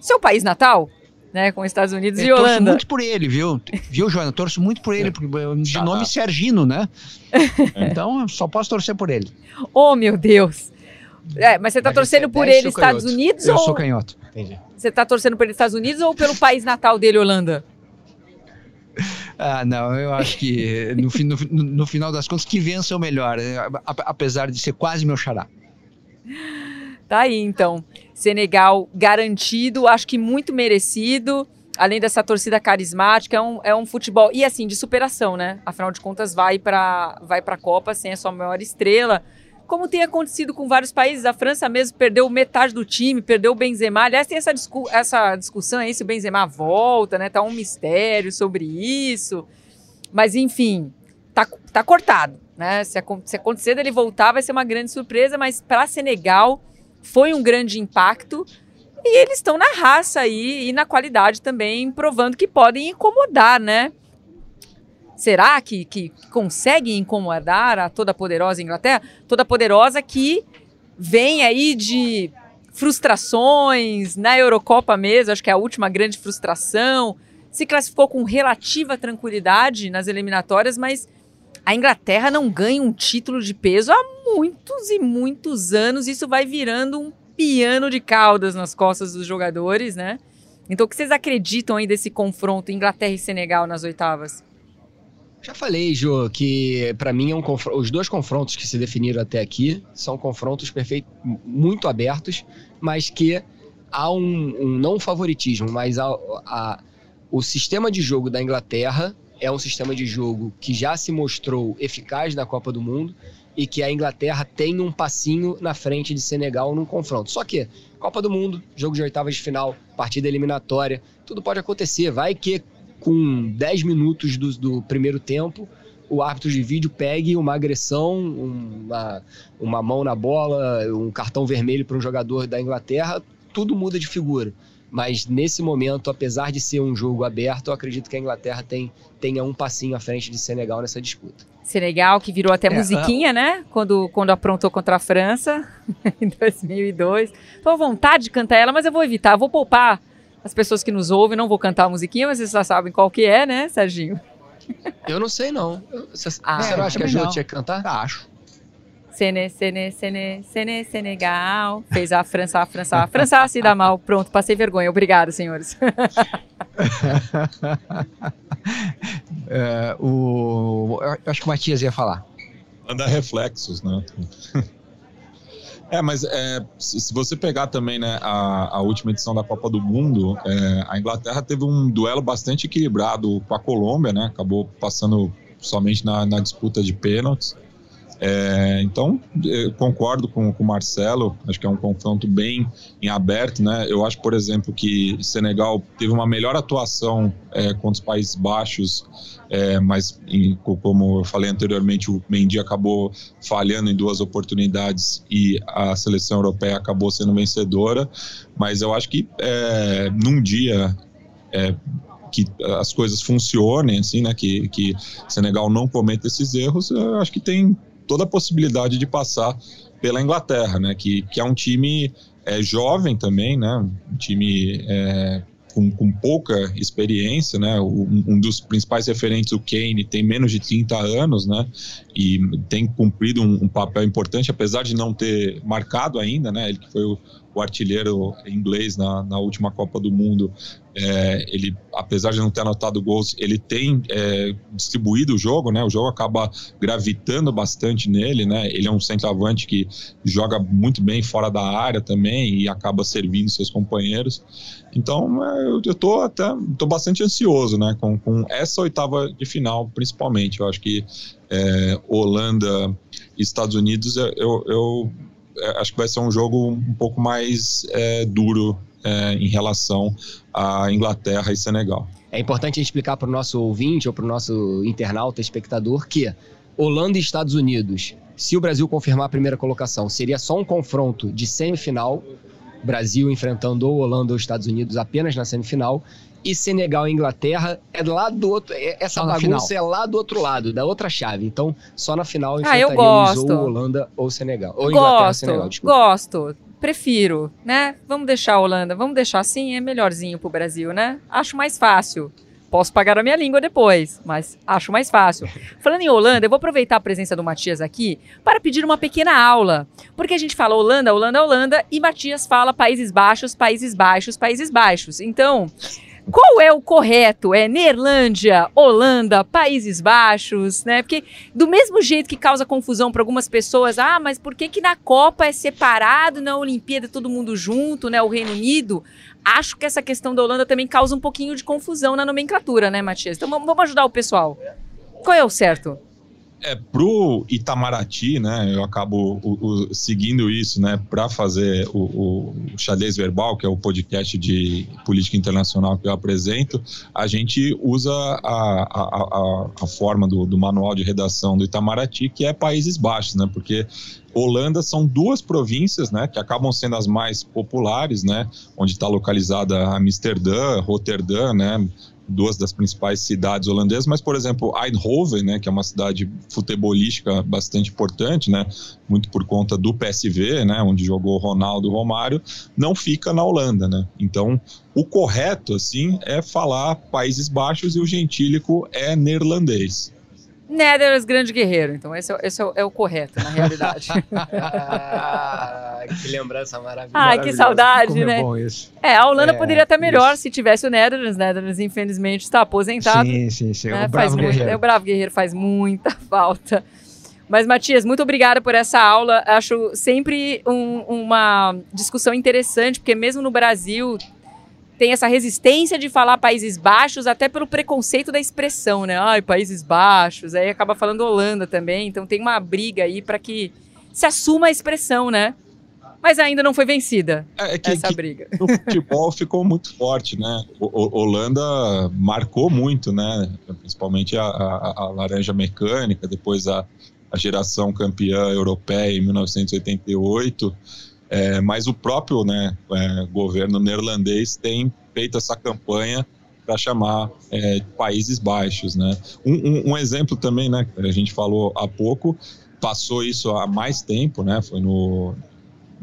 seu país natal, né, com Estados Unidos eu e Holanda. Torço
muito por ele, viu? Viu, Joana? Torço muito por ele, de tá nome Sergino, né? Então, só posso torcer por ele.
Oh, meu Deus! É, mas você tá mas torcendo por ele Estados Unidos
eu
ou...
Eu sou canhoto.
Entendi. Você tá torcendo ele Estados Unidos ou pelo país natal dele, Holanda?
Ah, não, eu acho que no, no, no final das contas, que vença o melhor, né? apesar de ser quase meu xará.
Tá aí, então. Senegal garantido, acho que muito merecido. Além dessa torcida carismática, é um, é um futebol. E assim, de superação, né? Afinal de contas, vai para vai a Copa sem a sua maior estrela como tem acontecido com vários países. A França mesmo perdeu metade do time, perdeu o Benzema. Aliás, tem essa, discu essa discussão aí se o Benzema volta, né? Tá um mistério sobre isso. Mas, enfim, tá, tá cortado, né? Se, se acontecer dele voltar, vai ser uma grande surpresa, mas para Senegal foi um grande impacto. E eles estão na raça aí e na qualidade também, provando que podem incomodar, né? Será que, que consegue incomodar a toda poderosa Inglaterra? Toda poderosa que vem aí de frustrações na Eurocopa mesmo, acho que é a última grande frustração. Se classificou com relativa tranquilidade nas eliminatórias, mas a Inglaterra não ganha um título de peso há muitos e muitos anos. Isso vai virando um piano de caudas nas costas dos jogadores, né? Então, o que vocês acreditam aí desse confronto Inglaterra e Senegal nas oitavas?
Já falei, Jô, que para mim é um os dois confrontos que se definiram até aqui são confrontos perfeitos, muito abertos, mas que há um, um não favoritismo, mas há, há, o sistema de jogo da Inglaterra é um sistema de jogo que já se mostrou eficaz na Copa do Mundo e que a Inglaterra tem um passinho na frente de Senegal num confronto. Só que Copa do Mundo, jogo de oitavas de final, partida eliminatória, tudo pode acontecer. Vai que com 10 minutos do, do primeiro tempo, o árbitro de vídeo pegue uma agressão, uma, uma mão na bola, um cartão vermelho para um jogador da Inglaterra, tudo muda de figura. Mas nesse momento, apesar de ser um jogo aberto, eu acredito que a Inglaterra tem, tenha um passinho à frente de Senegal nessa disputa.
Senegal, que virou até é, musiquinha, né? Quando, quando aprontou contra a França, em 2002. Tô à vontade de cantar ela, mas eu vou evitar, vou poupar as pessoas que nos ouvem, não vou cantar a musiquinha, mas vocês já sabem qual que é, né, Serginho?
Eu não sei, não. Você, ah, você não acha que a Jô tinha que cantar?
Acho.
Sene, Sene, Sene, Sene, Senegal. Fez a França, a França, a França se dá mal. Pronto, passei vergonha. Obrigado, senhores.
é, o, eu acho que o Matias ia falar.
Manda reflexos, né? É, mas é, se você pegar também né, a, a, última edição da Copa do Mundo, é, a Inglaterra teve um duelo bastante equilibrado com a Colômbia, né? Acabou passando somente na, na disputa de pênaltis. É, então, concordo com, com o Marcelo, acho que é um confronto bem em aberto, né? Eu acho, por exemplo, que Senegal teve uma melhor atuação é, contra os Países Baixos, é, mas em, como eu falei anteriormente, o Mendy acabou falhando em duas oportunidades e a seleção europeia acabou sendo vencedora, mas eu acho que é, num dia é, que as coisas funcionem, assim, né? Que, que Senegal não cometa esses erros, eu acho que tem toda a possibilidade de passar pela Inglaterra, né? Que, que é um time é, jovem também, né? Um time é, com, com, pouca experiência, né? Um, um, dos principais referentes, o Kane, tem menos de 30 anos, né? E tem cumprido um, um, papel importante, apesar de não ter marcado ainda, né? Ele que foi o, o artilheiro inglês na, na última Copa do Mundo, é, ele, apesar de não ter anotado gols, ele tem é, distribuído o jogo, né? O jogo acaba gravitando bastante nele, né? Ele é um centroavante que joga muito bem fora da área também e acaba servindo seus companheiros. Então, é, eu, eu tô até tô bastante ansioso, né? Com, com essa oitava de final, principalmente. Eu acho que é, Holanda e Estados Unidos, eu, eu acho que vai ser um jogo um pouco mais é, duro é, em relação a Inglaterra e Senegal.
É importante explicar para o nosso ouvinte ou para o nosso internauta, espectador, que Holanda e Estados Unidos, se o Brasil confirmar a primeira colocação, seria só um confronto de semifinal, Brasil enfrentando ou Holanda ou Estados Unidos apenas na semifinal, e Senegal e Inglaterra é lá do outro. É, essa bagunça é lá do outro lado, da outra chave. Então, só na final
enfrentaríamos
ah, ou Holanda ou Senegal. Ou
Inglaterra Senegal, desculpa. Gosto prefiro, né? Vamos deixar a Holanda, vamos deixar assim, é melhorzinho pro Brasil, né? Acho mais fácil. Posso pagar a minha língua depois, mas acho mais fácil. Falando em Holanda, eu vou aproveitar a presença do Matias aqui para pedir uma pequena aula. Porque a gente fala Holanda, Holanda, Holanda, e Matias fala Países Baixos, Países Baixos, Países Baixos. Então, qual é o correto? É Neerlândia, Holanda, Países Baixos, né? Porque do mesmo jeito que causa confusão para algumas pessoas, ah, mas por que que na Copa é separado, na Olimpíada todo mundo junto, né? O Reino Unido. Acho que essa questão da Holanda também causa um pouquinho de confusão na nomenclatura, né, Matias? Então vamos ajudar o pessoal. Qual é o certo?
É, pro Itamaraty, né, eu acabo o, o, seguindo isso, né, para fazer o, o Xadrez Verbal, que é o podcast de política internacional que eu apresento, a gente usa a, a, a, a forma do, do, manual de redação do Itamaraty, que é Países Baixos, né, porque Holanda são duas províncias, né, que acabam sendo as mais populares, né, onde está localizada Amsterdã, Roterdã, né, duas das principais cidades holandesas, mas, por exemplo, Eindhoven, né, que é uma cidade futebolística bastante importante, né, muito por conta do PSV, né, onde jogou Ronaldo Romário, não fica na Holanda, né? Então, o correto, assim, é falar Países Baixos e o gentílico é neerlandês.
Netherlands grande guerreiro. Então, esse, é, esse é, é, o correto, na realidade.
ah, que lembrança maravilhosa.
Ai, que saudade, Como é né? É, bom isso. é, a Holanda é, poderia estar melhor isso. se tivesse o Netherlands. Netherlands, infelizmente, está aposentado.
Sim, sim, sim.
Né?
O Bravo Guerreiro.
Muito, o Bravo Guerreiro faz muita falta. Mas, Matias, muito obrigada por essa aula. Acho sempre um, uma discussão interessante, porque mesmo no Brasil tem essa resistência de falar Países Baixos, até pelo preconceito da expressão, né? Ai, Países Baixos, aí acaba falando Holanda também. Então tem uma briga aí para que se assuma a expressão, né? Mas ainda não foi vencida é, é que, essa
que
briga.
O futebol ficou muito forte, né? O, o, Holanda marcou muito, né? Principalmente a, a, a laranja mecânica, depois a, a geração campeã europeia em 1988. É, mas o próprio né, é, governo neerlandês tem feito essa campanha para chamar é, Países Baixos. Né? Um, um, um, exemplo também, né, a gente falou há pouco, passou isso há mais tempo, né, foi no,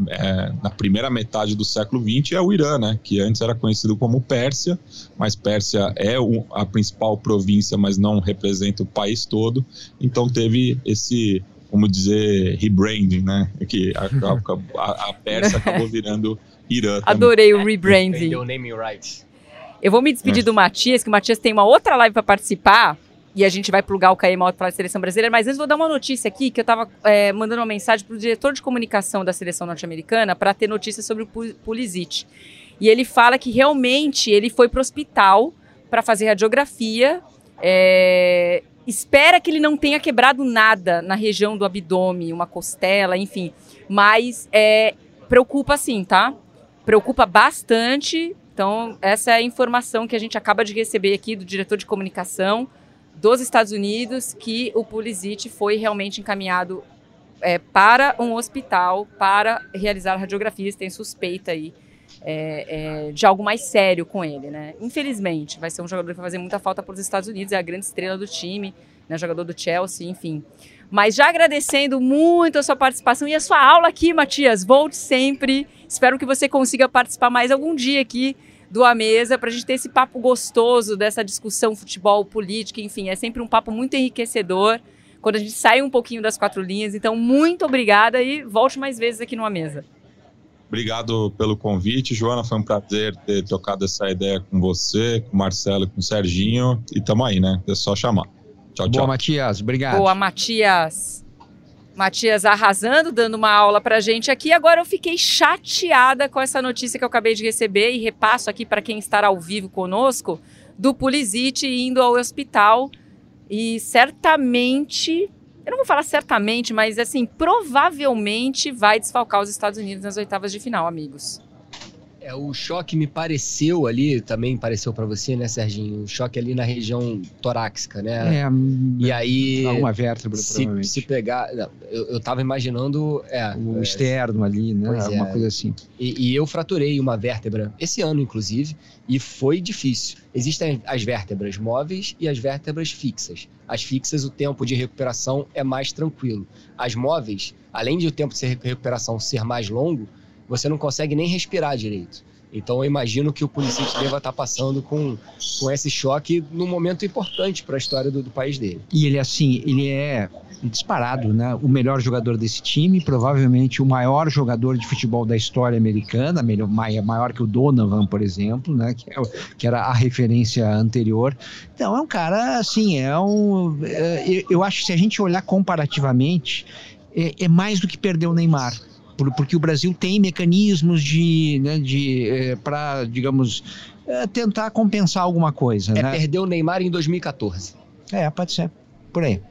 é, na primeira metade do século XX, é o Irã, né, que antes era conhecido como Pérsia, mas Pérsia é um, a principal província, mas não representa o país todo, então teve esse como dizer, rebranding, né? Que a, a, a Pérsia acabou virando Irã.
Adorei o rebranding. Eu vou me despedir é. do Matias, que o Matias tem uma outra live para participar. E a gente vai plugar o Caema para a seleção brasileira. Mas antes, vou dar uma notícia aqui: que eu estava é, mandando uma mensagem para o diretor de comunicação da seleção norte-americana para ter notícias sobre o Pulisic. E ele fala que realmente ele foi para o hospital para fazer radiografia. É, espera que ele não tenha quebrado nada na região do abdômen, uma costela, enfim. Mas é, preocupa sim, tá? Preocupa bastante. Então, essa é a informação que a gente acaba de receber aqui do diretor de comunicação dos Estados Unidos, que o Pulisic foi realmente encaminhado é, para um hospital para realizar radiografias. Tem suspeita aí é, é, de algo mais sério com ele, né? Infelizmente, vai ser um jogador que vai fazer muita falta para os Estados Unidos, é a grande estrela do time, né? Jogador do Chelsea, enfim. Mas já agradecendo muito a sua participação e a sua aula aqui, Matias. Volte sempre. Espero que você consiga participar mais algum dia aqui do A Mesa para a gente ter esse papo gostoso dessa discussão futebol, política, enfim. É sempre um papo muito enriquecedor quando a gente sai um pouquinho das quatro linhas. Então, muito obrigada e volte mais vezes aqui no A Mesa.
Obrigado pelo convite, Joana. Foi um prazer ter trocado essa ideia com você, com o Marcelo e com o Serginho. E tamo aí, né? É só chamar. Tchau, tchau.
Boa, Matias. Obrigado.
Boa, Matias. Matias arrasando, dando uma aula pra gente aqui. Agora eu fiquei chateada com essa notícia que eu acabei de receber e repasso aqui para quem está ao vivo conosco do Pulisic indo ao hospital e certamente, eu não vou falar certamente, mas assim, provavelmente vai desfalcar os Estados Unidos nas oitavas de final, amigos.
É, o choque me pareceu ali, também pareceu para você, né, Serginho? O choque ali na região torácica, né?
É,
e aí.
alguma vértebra,
se,
provavelmente.
se pegar. Eu, eu tava imaginando. É,
o
é,
externo ali, né?
Pois é.
Alguma coisa assim.
E, e eu fraturei uma vértebra esse ano, inclusive, e foi difícil. Existem as vértebras móveis e as vértebras fixas. As fixas, o tempo de recuperação é mais tranquilo. As móveis, além de o tempo de recuperação ser mais longo, você não consegue nem respirar direito. Então eu imagino que o Pulisic deva estar passando com, com esse choque num momento importante para a história do, do país dele.
E ele, assim, ele é disparado, né? O melhor jogador desse time, provavelmente o maior jogador de futebol da história americana, melhor, mai- maior que o Donovan, por exemplo, né? Que, é que era a referência anterior. Então é um cara, assim, é um. é, eu, eu acho que se a gente olhar comparativamente, é, é mais do que perder o Neymar. Por- Porque o Brasil tem mecanismos de, né, de para, digamos, é, tentar compensar alguma coisa,
É
né?
perder o Neymar em 2014.
É, pode ser. Por aí.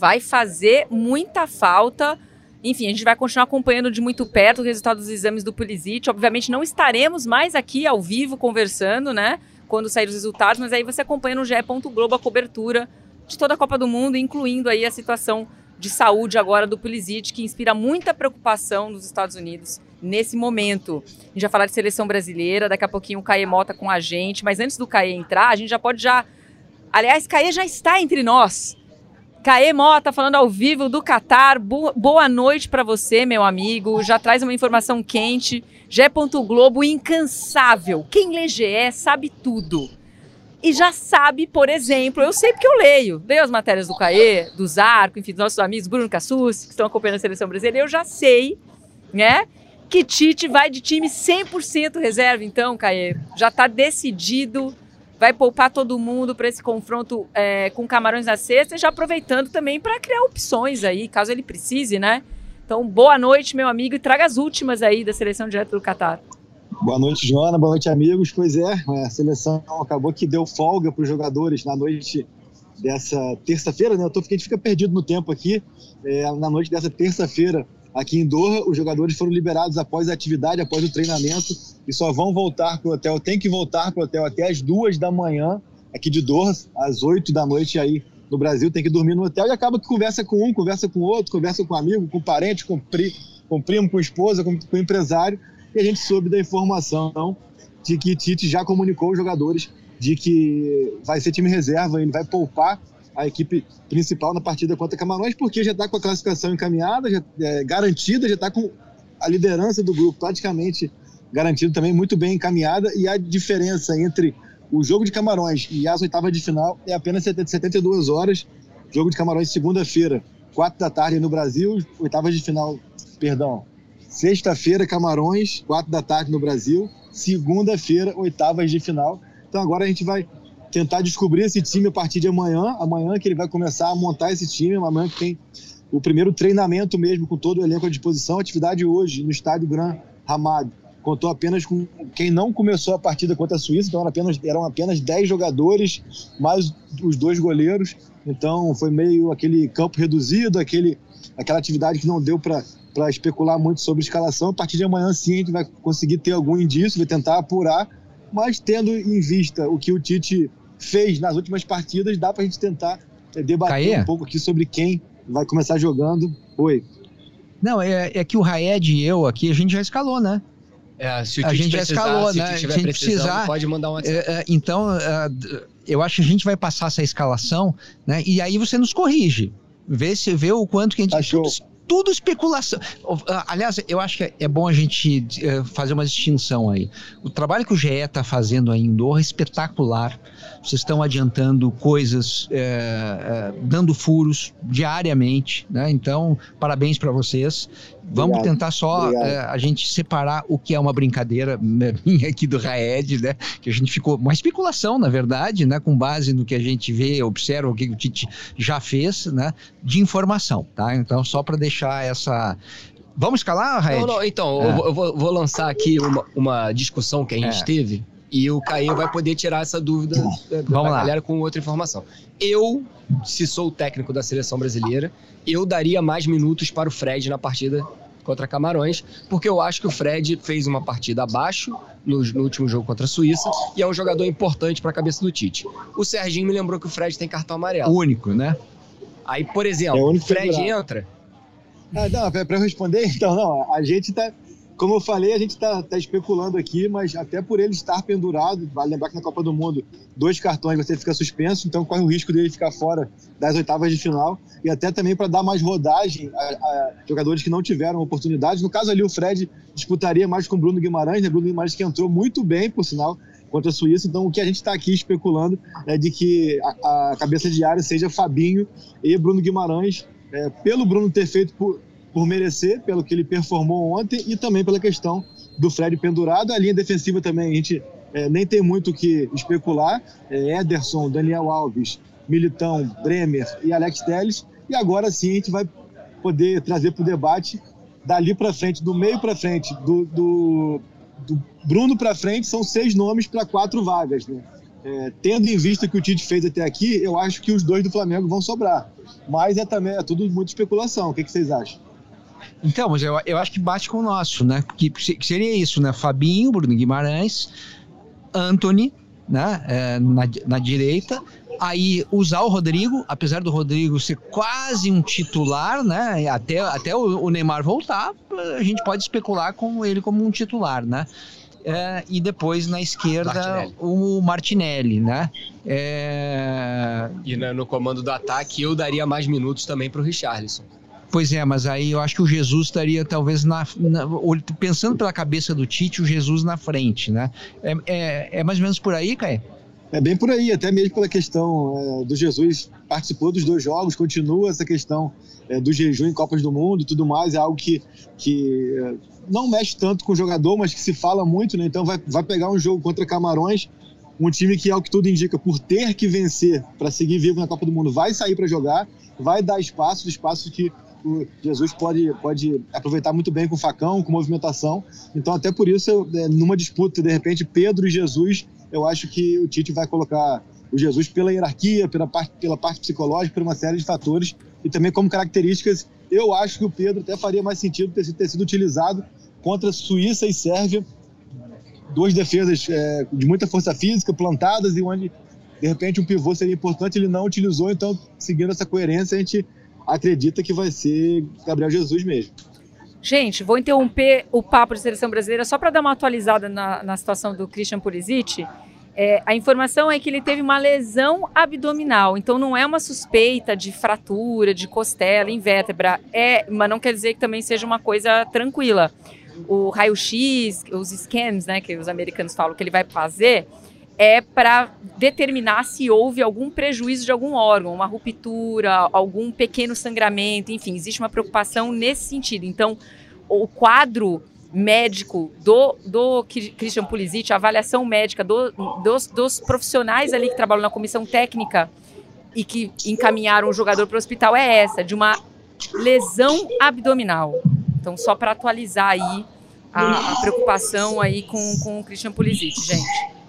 Vai fazer muita falta. Enfim, a gente vai continuar acompanhando de muito perto o resultado dos exames do Pulisic. Obviamente não estaremos mais aqui ao vivo conversando, né? Quando sair os resultados, mas aí você acompanha no GE. Globo a cobertura de toda a Copa do Mundo, incluindo aí a situação de saúde agora do Pulisic, que inspira muita preocupação nos Estados Unidos nesse momento. A gente vai falar de seleção brasileira, daqui a pouquinho o Caê Mota com a gente, mas antes do Caê entrar, a gente já pode já... Aliás, Caê já está entre nós. Caê Mota falando ao vivo do Catar. Bo- boa noite para você, meu amigo. Já traz uma informação quente. Gé. Globo incansável. Quem lê GE sabe tudo. E já sabe, por exemplo, eu sei porque eu leio. Leio as matérias do Caê, do Zarco, enfim, dos nossos amigos Bruno Cassus, que estão acompanhando a seleção brasileira. Eu já sei, né? Que Tite vai de time 100% reserva, então, Caê. Já está decidido vai poupar todo mundo para esse confronto é, com Camarões na sexta, já aproveitando também para criar opções aí, caso ele precise, né? Então, boa noite, meu amigo, e traga as últimas aí da seleção direto do Catar.
Boa noite, Joana. Boa noite, amigos. Pois é, a seleção acabou que deu folga para os jogadores na noite dessa terça-feira, né? Eu tô, a gente fica perdido no tempo aqui. É, na noite dessa terça-feira, aqui em Doha, os jogadores foram liberados após a atividade, após o treinamento, e só vão voltar para o hotel. Tem que voltar para o hotel até as duas da manhã, aqui de Doha, às oito da noite aí no Brasil. Tem que dormir no hotel e acaba que conversa com um, conversa com outro, conversa com amigo, com parente, com, pri, com primo, com esposa, com, com empresário. E a gente soube da informação de que Tite já comunicou os jogadores de que vai ser time reserva, ele vai poupar a equipe principal na partida contra Camarões, porque já está com a classificação encaminhada, já é, garantida, já está com a liderança do grupo praticamente garantida também, muito bem encaminhada, e a diferença entre o jogo de Camarões e as oitavas de final é apenas 72 horas. Jogo de Camarões segunda-feira, 4 da tarde no Brasil, oitavas de final, perdão, sexta-feira Camarões, 4 da tarde no Brasil, segunda-feira, oitavas de final. Então agora a gente vai tentar descobrir esse time a partir de amanhã. Amanhã que ele vai começar a montar esse time. Amanhã que tem o primeiro treinamento mesmo com todo o elenco à disposição. Atividade hoje no estádio Gran Hamad. Contou apenas com quem não começou a partida contra a Suíça, então eram apenas, eram apenas 10 jogadores, mais os dois goleiros. Então foi meio aquele campo reduzido, aquele, aquela atividade que não deu para para especular muito sobre escalação. A partir de amanhã, sim, a gente vai conseguir ter algum indício, vai tentar apurar, mas tendo em vista o que o Tite fez nas últimas partidas, dá para a gente tentar é, debater
Caê?
um pouco aqui sobre quem vai começar jogando. Oi.
Não, é, é que o Raed e eu aqui, a gente já escalou, né?
É, se o
A gente já
precisar,
escalou,
se
né? Se
tiver
a gente
precisando,
precisar,
pode mandar um WhatsApp.
É, é, então, é, eu acho que a gente vai passar essa escalação, né? E aí você nos corrige. Vê, se, vê o quanto que a gente.
Show.
Tudo, especulação. Ah, Aliás, eu acho que é- é bom a gente eh, fazer uma distinção aí. O trabalho que o GE está fazendo aí em Doha é espetacular. Vocês estão adiantando coisas, eh, eh, dando furos diariamente, né? Então, parabéns para vocês. Vamos
Obrigado.
tentar só eh, a gente separar o que é uma brincadeira minha aqui do Raed, né? Que a gente ficou. Uma especulação, na verdade, né? Com base no que a gente vê, observa o que o Tite já fez, né? De informação, tá? Então, só para deixar essa. Vamos escalar, Raed?
Não, não, então,
É.
eu, vou, eu vou lançar aqui uma, uma discussão que a gente
É.
teve e o Caio vai poder tirar essa dúvida da, da
Vamos lá.
galera com outra informação. Eu, se sou o técnico da seleção brasileira, eu daria mais minutos para o Fred na partida contra Camarões, porque eu acho que o Fred fez uma partida abaixo no, no último jogo contra a Suíça e é um jogador importante para a cabeça do Tite. O Serginho me lembrou que o Fred tem cartão amarelo.
Único, né?
Aí, por
É
exemplo,
o
o Fred entra,
Ah, não, para eu responder, então, não, a gente tá, como eu falei, a gente tá, tá especulando aqui, mas até por ele estar pendurado, vale lembrar que na Copa do Mundo, dois cartões você fica suspenso, então corre o risco dele ficar fora das oitavas de final, e até também para dar mais rodagem a, a jogadores que não tiveram oportunidade. No caso ali, o Fred disputaria mais com o Bruno Guimarães, né? Bruno Guimarães que entrou muito bem, por sinal, contra a Suíça, então o que a gente está aqui especulando é de que a, a cabeça de área seja Fabinho e Bruno Guimarães, é, pelo Bruno ter feito por, por merecer, pelo que ele performou ontem e também pela questão do Fred pendurado. A linha defensiva também a gente é, nem tem muito o que especular. É, Ederson, Daniel Alves, Militão, Bremer e Alex Telles. E agora sim a gente vai poder trazer para o debate dali para frente, do meio para frente, do, do, do Bruno para frente, são seis nomes para quatro vagas. Né? É, tendo em vista que o Tite fez até aqui, eu acho que os dois do Flamengo vão sobrar. Mas é também é tudo muita especulação. O que, que vocês acham?
Então, mas eu, eu acho que bate com o nosso, né? Que, que seria isso, né? Fabinho, Bruno Guimarães, Anthony, né? É, na, na direita. Aí usar o Rodrigo, apesar do Rodrigo ser quase um titular, né? Até, até o, o Neymar voltar, a gente pode especular com ele como um titular, né? É, e depois na esquerda
Martinelli.
o Martinelli, né? É,
E na- no comando do ataque, eu daria mais minutos também pro Richarlison.
Pois é, mas aí eu acho que o Jesus estaria talvez na, na- pensando pela cabeça do Tite, o Jesus na frente, né? É, é, é mais ou menos por aí, Caio?
É bem por aí, até mesmo pela questão é, do Jesus participou dos dois jogos, continua essa questão é, do jejum em Copas do Mundo e tudo mais, é algo que, que é, não mexe tanto com o jogador, mas que se fala muito, né? Então vai, vai pegar um jogo contra Camarões, um time que, ao que tudo indica, por ter que vencer para seguir vivo na Copa do Mundo, vai sair para jogar, vai dar espaço, espaço que Jesus pode, pode aproveitar muito bem com facão, com movimentação. Então, até por isso, é, numa disputa, de repente, Pedro e Jesus, eu acho que o Tite vai colocar o Jesus pela hierarquia, pela parte, pela parte psicológica, por uma série de fatores e também como características. Eu acho que o Pedro até faria mais sentido ter, ter sido utilizado contra Suíça e Sérvia, duas defesas é, de muita força física, plantadas e onde de repente um pivô seria importante, ele não utilizou, então seguindo essa coerência a gente acredita que vai ser Gabriel Jesus mesmo.
Gente, vou interromper o papo de seleção brasileira só para dar uma atualizada na, na situação do Christian Pulisic. É, a informação é que ele teve uma lesão abdominal, então não é uma suspeita de fratura, de costela, em vértebra, é, mas não quer dizer que também seja uma coisa tranquila. O raio-x, os scans, né, que os americanos falam que ele vai fazer, é para determinar se houve algum prejuízo de algum órgão, uma ruptura, algum pequeno sangramento, enfim, existe uma preocupação nesse sentido. Então, o quadro médico do, do Christian Pulisic, a avaliação médica do- dos, dos profissionais ali que trabalham na comissão técnica e que encaminharam o jogador para o hospital é essa, de uma lesão abdominal. Então, só para atualizar aí a, a preocupação aí com, com o Christian Pulisic, gente.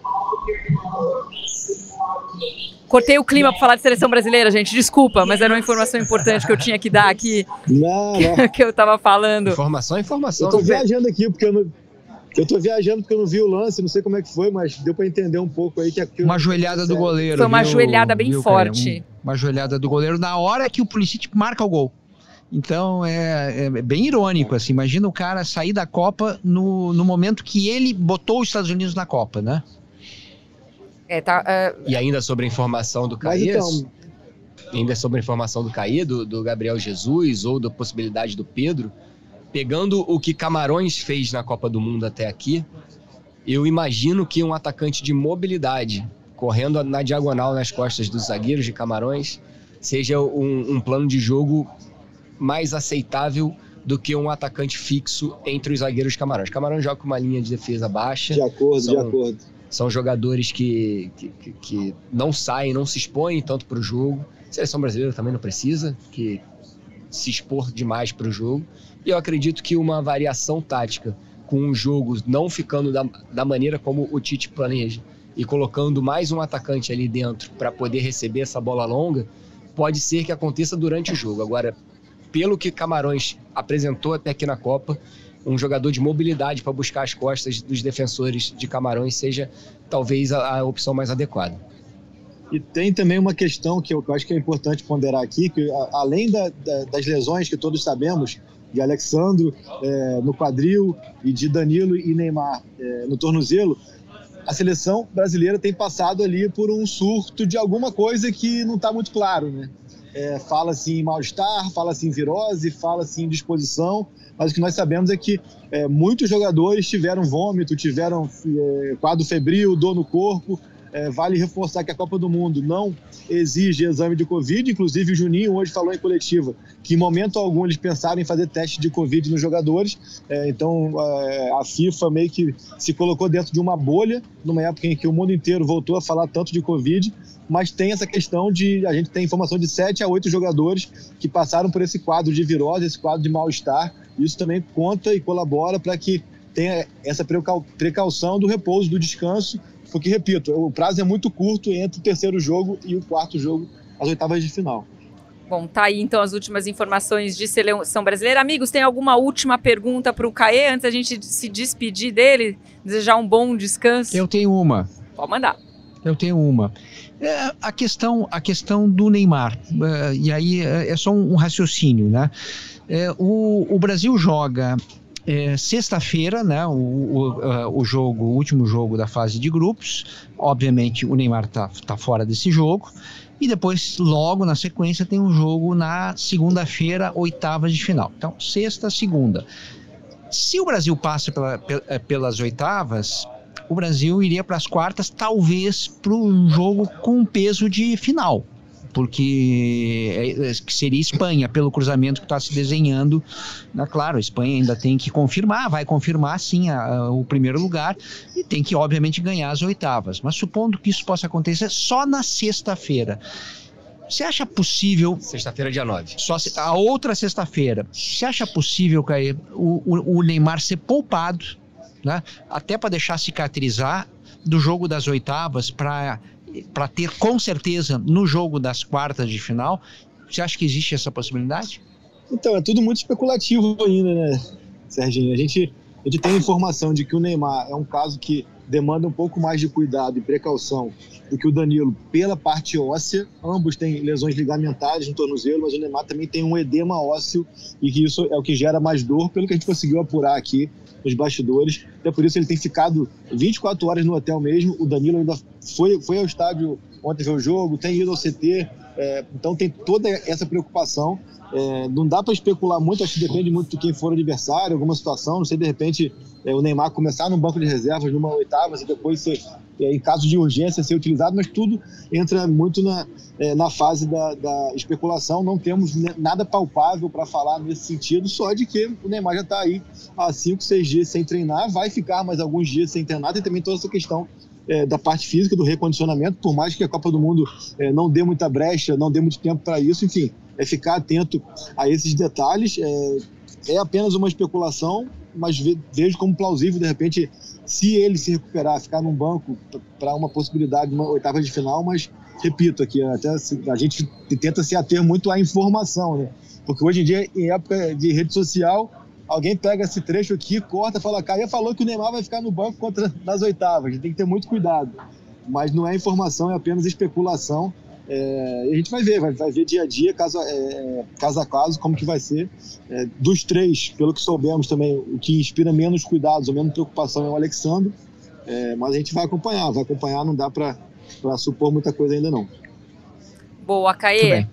Cortei o clima para falar de seleção brasileira, gente. Desculpa, mas era uma informação importante que eu tinha que dar aqui,
Não, não.
que eu tava falando.
Informação é informação.
Eu tô
né?
viajando aqui porque eu não. Eu tô viajando porque eu não vi o lance, não sei como é que foi, mas deu para entender um pouco aí que aquilo.
Uma joelhada do goleiro.
Foi uma
viu,
joelhada bem
viu,
forte.
Um- uma joelhada do goleiro na hora que o Pulisic marca o gol. Então é, é bem irônico, assim. Imagina o cara sair da Copa no, no momento que ele botou os Estados Unidos na Copa, né?
É, tá, é,
E ainda sobre a informação do
Mas
Caí,
então,
ainda sobre a informação do Caí, do, do Gabriel Jesus ou da possibilidade do Pedro, pegando o que Camarões fez na Copa do Mundo até aqui, eu imagino que um atacante de mobilidade, correndo na diagonal nas costas dos zagueiros de Camarões, seja um, um plano de jogo mais aceitável do que um atacante fixo entre os zagueiros de Camarões. Camarões joga com uma linha de defesa baixa.
De acordo,
são,
de acordo.
São jogadores que, que, que não saem, não se expõem tanto para o jogo. A seleção brasileira também não precisa que se expor demais para o jogo. E eu acredito que uma variação tática com um jogo não ficando da, da maneira como o Tite planeja e colocando mais um atacante ali dentro para poder receber essa bola longa, pode ser que aconteça durante o jogo. Agora, pelo que Camarões apresentou até aqui na Copa, um jogador de mobilidade para buscar as costas dos defensores de Camarões seja talvez a, a opção mais adequada.
E tem também uma questão que eu, acho que é importante ponderar aqui, que além da, da, das lesões que todos sabemos, de Alexandro é, no quadril e de Danilo e Neymar é, no tornozelo, a seleção brasileira tem passado ali por um surto de alguma coisa que não está muito claro, né? É, fala-se em mal-estar, fala-se em virose, fala-se em disposição, mas o que nós sabemos é que é, muitos jogadores tiveram vômito, tiveram é, quadro febril, dor no corpo. É, vale reforçar que a Copa do Mundo não exige exame de Covid, inclusive o Juninho hoje falou em coletiva que em momento algum eles pensaram em fazer teste de Covid nos jogadores, é, então é, a FIFA meio que se colocou dentro de uma bolha, numa época em que o mundo inteiro voltou a falar tanto de Covid, mas tem essa questão de a gente tem informação de 7 a 8 jogadores que passaram por esse quadro de virose, esse quadro de mal-estar. Isso também conta e colabora para que tenha essa precaução do repouso, do descanso, porque, repito, o prazo é muito curto entre o terceiro jogo e o quarto jogo, as oitavas de final.
Bom, tá aí então as últimas informações de seleção brasileira. Amigos, tem alguma última pergunta para o Caê antes da gente se despedir dele? Desejar um bom descanso?
Eu tenho uma.
Pode mandar.
Eu tenho uma. É, a, questão, a questão do Neymar, é, e aí é, é só um, um raciocínio, né? É, o, o Brasil joga é, sexta-feira, né, o, o, o, jogo, o último jogo da fase de grupos. Obviamente, o Neymar está tá fora desse jogo. E depois, logo na sequência, tem um jogo na segunda-feira, oitavas de final. Então, sexta, segunda. Se o Brasil passa pela, pelas oitavas, o Brasil iria para as quartas, talvez para um jogo com peso de final, porque é, é, seria Espanha, pelo cruzamento que está se desenhando. Né? Claro, a Espanha ainda tem que confirmar, vai confirmar sim a, a, o primeiro lugar e tem que, obviamente, ganhar as oitavas. Mas supondo que isso possa acontecer só na sexta-feira. Você acha possível.
Sexta-feira, dia 9.
Só a outra sexta-feira. Você acha possível, Caio, o, o, o Neymar ser poupado né? até para deixar cicatrizar do jogo das oitavas para para ter com certeza no jogo das quartas de final. Você acha que existe essa possibilidade?
Então, é tudo muito especulativo ainda, né, Serginho? A gente, a gente tem informação de que o Neymar é um caso que demanda um pouco mais de cuidado e precaução do que o Danilo pela parte óssea. Ambos têm lesões ligamentares no tornozelo, mas o Neymar também tem um edema ósseo e que isso é o que gera mais dor, pelo que a gente conseguiu apurar aqui nos bastidores. Até por isso ele tem ficado 24 horas no hotel mesmo. O Danilo ainda foi, foi ao estádio ontem ver o jogo, tem ido ao CT, é, então tem toda essa preocupação. É, não dá para especular muito, acho que depende muito de quem for o adversário, alguma situação. Não sei, de repente, é, o Neymar começar no banco de reservas, numa oitava, e depois ser, é, em caso de urgência, ser utilizado, mas tudo entra muito na, é, na fase da, da, especulação. Não temos nada palpável para falar nesse sentido, só de que o Neymar já está aí há 5, 6 dias sem treinar, vai ficar mais alguns dias sem treinar, tem também toda essa questão é, da parte física, do recondicionamento, por mais que a Copa do Mundo é, não dê muita brecha, não dê muito tempo para isso, enfim, é ficar atento a esses detalhes. É, é apenas uma especulação, mas vejo como plausível, de repente, se ele se recuperar, ficar num banco para uma possibilidade de uma oitava de final, mas repito aqui, até a gente tenta se ater muito à informação, né? Porque hoje em dia, em época de rede social, alguém pega esse trecho aqui, corta e fala, Caia falou que o Neymar vai ficar no banco contra nas oitavas. A gente tem que ter muito cuidado. Mas não é informação, é apenas especulação. É, a gente vai ver, vai, vai ver dia a dia, caso, é, caso a caso, como que vai ser. É, dos três, pelo que soubemos também, o que inspira menos cuidados ou menos preocupação é o Alexandre. É, mas a gente vai acompanhar, vai acompanhar, não dá para supor muita coisa ainda não.
Boa, Caê.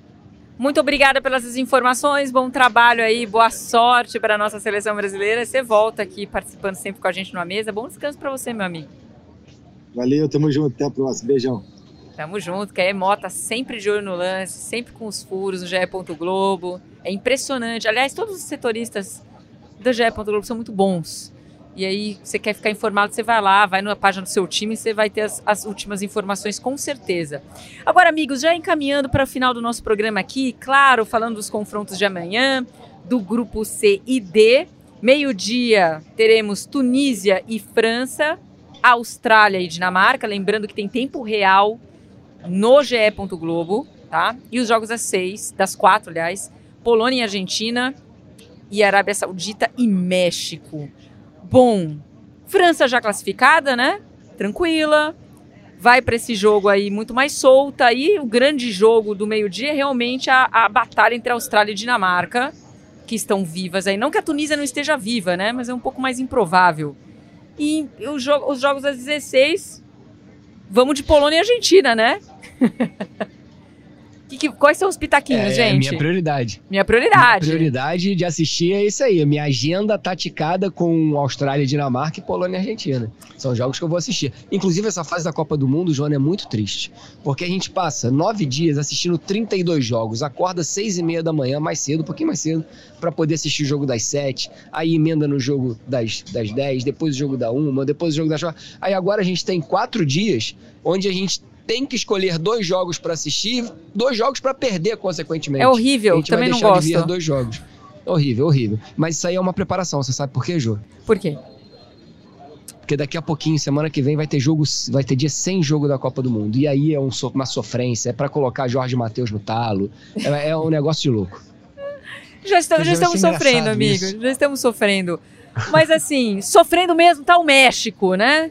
Muito obrigada pelas informações, bom trabalho aí, boa sorte para a nossa seleção brasileira. Você volta aqui participando sempre com a gente numa mesa. Bom descanso para você, meu amigo.
Valeu, tamo junto, até a próxima. Beijão.
Tamo junto, que é Mota sempre de olho no lance, sempre com os furos no GE. Globo. É impressionante. Aliás, todos os setoristas do GE. Globo são muito bons. E aí, você quer ficar informado, você vai lá, vai na página do seu time e você vai ter as, as últimas informações, com certeza. Agora, amigos, já encaminhando para o final do nosso programa aqui, claro, falando dos confrontos de amanhã, do grupo C e D. Meio-dia teremos Tunísia e França, Austrália e Dinamarca. Lembrando que tem tempo real no GE. Globo, tá? E os jogos às seis, das quatro, aliás, Polônia e Argentina, e Arábia Saudita e México. Bom, França já classificada, né? Tranquila. Vai para esse jogo aí muito mais solta. E o grande jogo do meio-dia é realmente a, a batalha entre Austrália e Dinamarca, que estão vivas aí. Não que a Tunísia não esteja viva, né? Mas é um pouco mais improvável. E os, jo os jogos às 16, vamos de Polônia e Argentina, né? Que, que, quais são os pitaquinhos,
é,
gente?
É minha prioridade.
Minha prioridade.
Minha prioridade de assistir é isso aí. Minha agenda taticada com Austrália, Dinamarca e Polônia e Argentina. São jogos que eu vou assistir. Inclusive, essa fase da Copa do Mundo, Joana, é muito triste. Porque a gente passa nove dias assistindo 32 jogos. Acorda seis e meia da manhã, mais cedo, um pouquinho mais cedo, para poder assistir o jogo das sete. Aí emenda no jogo das, das dez, depois o jogo da uma, depois o jogo das... Aí agora a gente tem quatro dias onde a gente tem que escolher dois jogos para assistir, dois jogos para perder, consequentemente.
É horrível, também não gosto. De ver
dois jogos. Horrível, horrível. Mas isso aí é uma preparação, você sabe por quê, Jô?
Por quê?
Porque daqui a pouquinho, semana que vem, vai ter jogo, vai ter dia sem jogo da Copa do Mundo. E aí é um, uma sofrência, é para colocar Jorge Matheus no talo. É, é, um negócio de louco.
Já estamos, já estamos sofrendo, amigo. Isso. Já estamos sofrendo. Mas assim, sofrendo mesmo tá o México, né?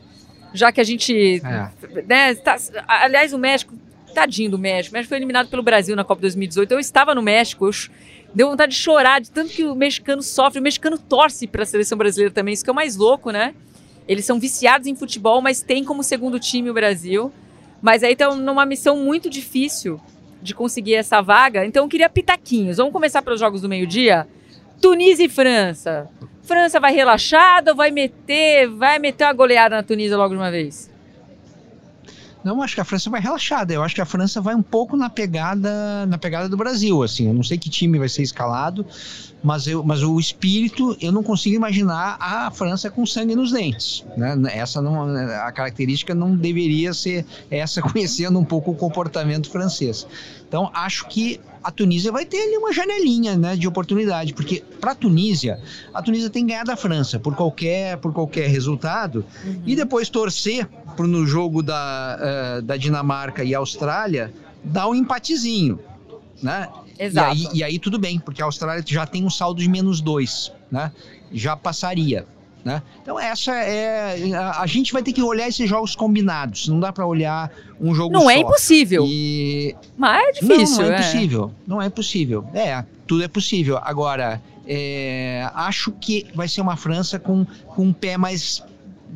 Já que a gente. É. Né, tá, aliás, o México, tadinho do México. O México foi eliminado pelo Brasil na Copa 2018. Eu estava no México, eu, deu vontade de chorar de tanto que o mexicano sofre. O mexicano torce para a seleção brasileira também, isso que é o mais louco, né? Eles são viciados em futebol, mas tem como segundo time o Brasil. Mas aí estão numa missão muito difícil de conseguir essa vaga. Então eu queria pitaquinhos. Vamos começar pelos jogos do meio-dia? Tunísia e França. França vai relaxada ou vai meter, vai meter uma goleada na Tunísia logo de uma vez?
Não, acho que a França vai relaxada. Eu acho que a França vai um pouco na pegada, na pegada do Brasil, assim. Eu não sei que time vai ser escalado, mas, eu, mas o espírito, eu não consigo imaginar a França com sangue nos dentes. Né? Essa não, a característica não deveria ser essa, conhecendo um pouco o comportamento francês. Então, acho que a Tunísia vai ter ali uma janelinha né, de oportunidade, porque para a Tunísia, a Tunísia tem que ganhar da França por qualquer, por qualquer resultado uhum. e depois torcer para no jogo da, uh, da Dinamarca e Austrália dar um empatezinho. Né?
Exato.
E aí, e aí tudo bem, porque a Austrália já tem um saldo de menos dois, né? já passaria. Né? Então essa é a, a, gente vai ter que olhar esses jogos combinados. Não dá para olhar um jogo
não
é
só. Não é impossível.
E...
Mas é difícil.
Não, não é,
é,
impossível. Não é impossível. É, tudo é possível. Agora, é, acho que vai ser uma França com, com um pé mais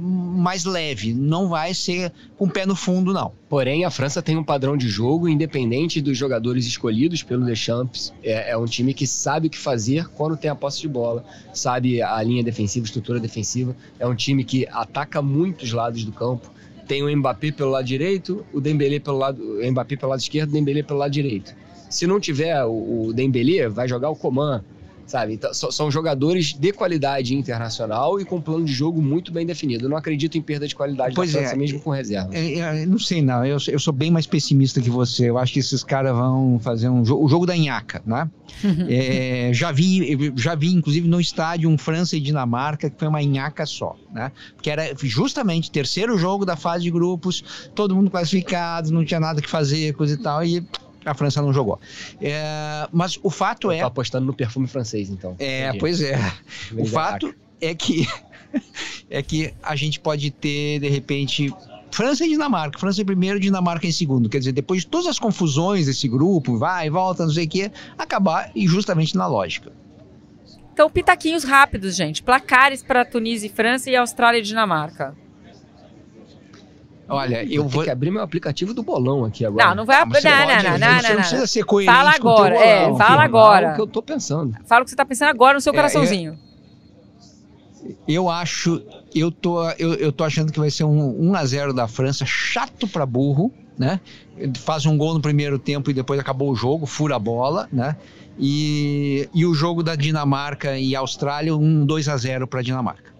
mais leve, não vai ser com o pé no fundo, não.
Porém, a França tem um padrão de jogo independente dos jogadores escolhidos pelo Deschamps. É, é um time que sabe o que fazer quando tem a posse de bola, sabe a linha defensiva, estrutura defensiva. É um time que ataca muitos lados do campo. Tem o Mbappé pelo lado direito, o Dembélé pelo lado, o Mbappé pelo lado esquerdo, o Dembélé pelo lado direito. Se não tiver o, o Dembélé, vai jogar o Coman, sabe? Então, são jogadores de qualidade internacional e com um plano de jogo muito bem definido. Eu não acredito em perda de qualidade
pois
da França, é, mesmo com reserva.
É, é, não sei, não. Eu, eu sou bem mais pessimista que você. Eu acho que esses caras vão fazer um jogo, o jogo da Inhaca, né? é, já vi, já vi, inclusive, no estádio um França e Dinamarca que foi uma Inhaca só, né? Que era justamente o terceiro jogo da fase de grupos, todo mundo classificado, não tinha nada que fazer, coisa e tal, e a França não jogou. É, mas o fato
Eu
é.
Tô apostando no perfume francês, então.
É, Entendi. pois é. o fato é que é que a gente pode ter de repente França e Dinamarca. França em primeiro, Dinamarca em segundo. Quer dizer, depois de todas as confusões desse grupo, vai, volta, não sei o quê, acabar e justamente na lógica.
Então, pitaquinhos rápidos, gente. Placares para Tunísia e França e Austrália e Dinamarca.
Olha, eu vou.
Ter que abrir meu aplicativo do bolão aqui agora.
Não, não vai abrir. Não, não, não, não, não,
não, precisa ser coerente.
Fala agora, bolão, é, fala agora.
Fala o que eu tô pensando.
Fala o que você tá pensando agora no seu é, coraçãozinho.
Eu acho, eu tô, eu, eu tô achando que vai ser um 1 a 0 da França, chato para burro, né? Faz um gol no primeiro tempo e depois acabou o jogo, fura a bola, né? E, e o jogo da Dinamarca e Austrália, um 2 a 0 para Dinamarca.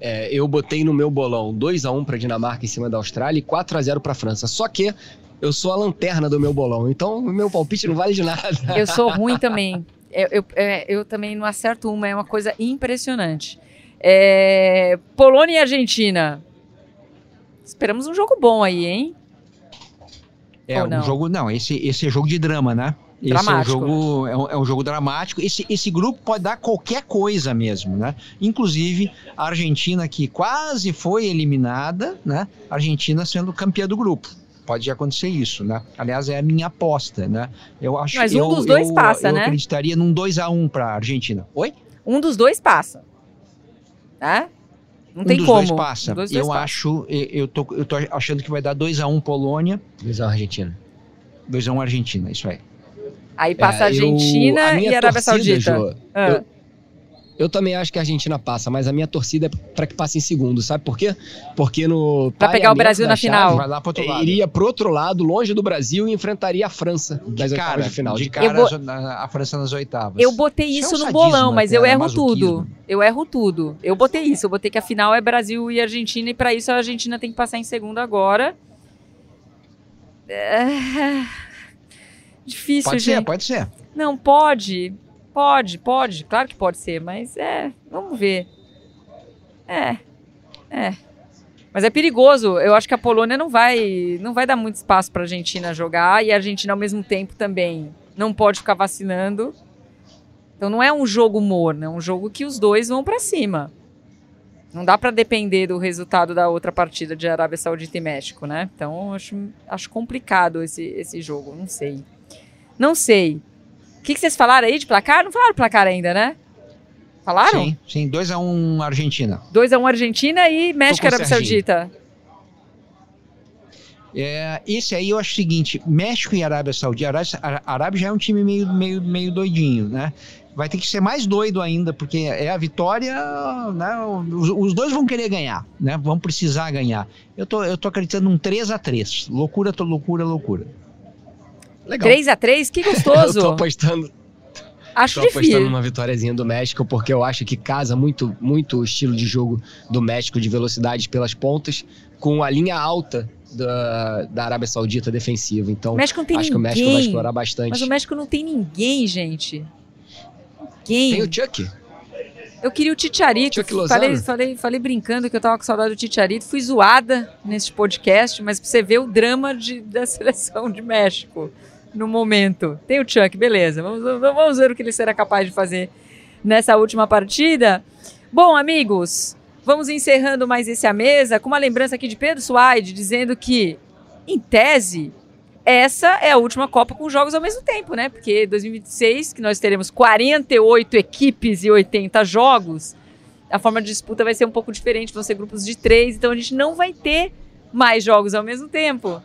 É, eu botei no meu bolão 2 a 1 para Dinamarca em cima da Austrália e 4 a 0 para França. Só que eu sou a lanterna do meu bolão, então o meu palpite não vale de nada.
Eu sou ruim também. Eu, eu, é, eu também não acerto uma, é uma coisa impressionante. É, Polônia e Argentina. Esperamos um jogo bom aí, hein?
É
Ou
um
não?
jogo. Não, esse, esse é jogo de drama, né? Esse
Dramático.
é um jogo, é um, é um jogo dramático. Esse, esse grupo pode dar qualquer coisa mesmo, né? Inclusive a Argentina que quase foi eliminada, né? A Argentina sendo campeã do grupo. Pode acontecer isso, né? Aliás, é a minha aposta, né? Eu acho
Mas um
eu,
dos dois
eu,
passa,
eu
né?
acreditaria num 2 a 1 para a Argentina. Oi?
Um dos dois passa. Né? Não
um
tem
dos
como.
dois passa.
Um dos dois
eu
passa.
acho, eu eu tô, eu tô achando que vai dar 2 a 1 Polônia,
2 a 1 Argentina.
2 a 1 Argentina, isso aí.
Aí passa
É,
a
eu-
Argentina
a minha
e Arábia
torcida,
Saudita.
Jo,
Ah.
eu- Eu também acho que a Argentina passa, mas a minha torcida é para que passe em segundo, sabe por quê? Porque no
Pra pegar o Brasil na
chave,
final.
Vai lá pro outro lado.
Iria pro outro lado, longe do Brasil, e enfrentaria a França nas
de
oitavas
cara,
de final.
de
De
cara
vou-
a França nas oitavas.
Eu botei
Isso é um
no bolão, mas
até,
eu
né?
erro tudo. Eu erro tudo. Eu botei isso, eu botei que a final é Brasil e Argentina, e pra isso a Argentina tem que passar em segundo agora. É... Difícil,
Pode ser,
gente.
pode ser.
Não, pode. Pode, pode. Claro que pode ser, mas é. Vamos ver. É. É. Mas é perigoso. Eu acho que a Polônia não vai, não vai dar muito espaço para a Argentina jogar e a Argentina ao mesmo tempo também não pode ficar vacinando. Então não é um jogo morno, é um jogo que os dois vão para cima. Não dá para depender do resultado da outra partida de Arábia Saudita e México, né? Então acho, acho complicado esse, esse jogo. Não sei. Não sei. O que, que vocês falaram aí de placar? Não falaram placar ainda, né? Falaram?
Sim, sim. 2x1 Argentina.
2x1 Argentina e México e Arábia. Saudita.
É, esse aí eu acho o seguinte: México e Arábia Saudita. Arábia, a Arábia já é um time meio, meio, meio doidinho, né? Vai ter que ser mais doido ainda, porque é a vitória, né? Os, os dois vão querer ganhar, né? Vão precisar ganhar. Eu tô, eu tô acreditando num 3 a 3 Loucura, loucura, loucura.
Legal.
3x3, que
Eu tô
gostoso.
apostando,
Acho
tô apostando
difícil.
numa vitóriazinha do México, porque eu acho que casa muito, muito o estilo de jogo do México de velocidade pelas pontas, com a linha alta da, da Arábia Saudita defensiva. Então,
O México não tem
acho que o
ninguém.
México vai explorar bastante.
Mas o México não tem ninguém, gente. Ninguém.
Tem o Chuck.
Eu queria o Ticharito. Falei, falei, falei brincando que eu tava com saudade do Ticharito. Fui zoada nesse podcast, mas pra você ver o drama de- da seleção de México no momento. Tem o Chuck, beleza. Vamos, vamos ver o que ele será capaz de fazer nessa última partida. Bom, amigos, vamos encerrando mais esse A Mesa com uma lembrança aqui de Pedro Suaide, dizendo que, em tese, essa é a última Copa com jogos ao mesmo tempo, né? Porque 2026, que nós teremos 48 equipes e 80 jogos, a forma de disputa vai ser um pouco diferente, vão ser grupos de três, então a gente não vai ter mais jogos ao mesmo tempo.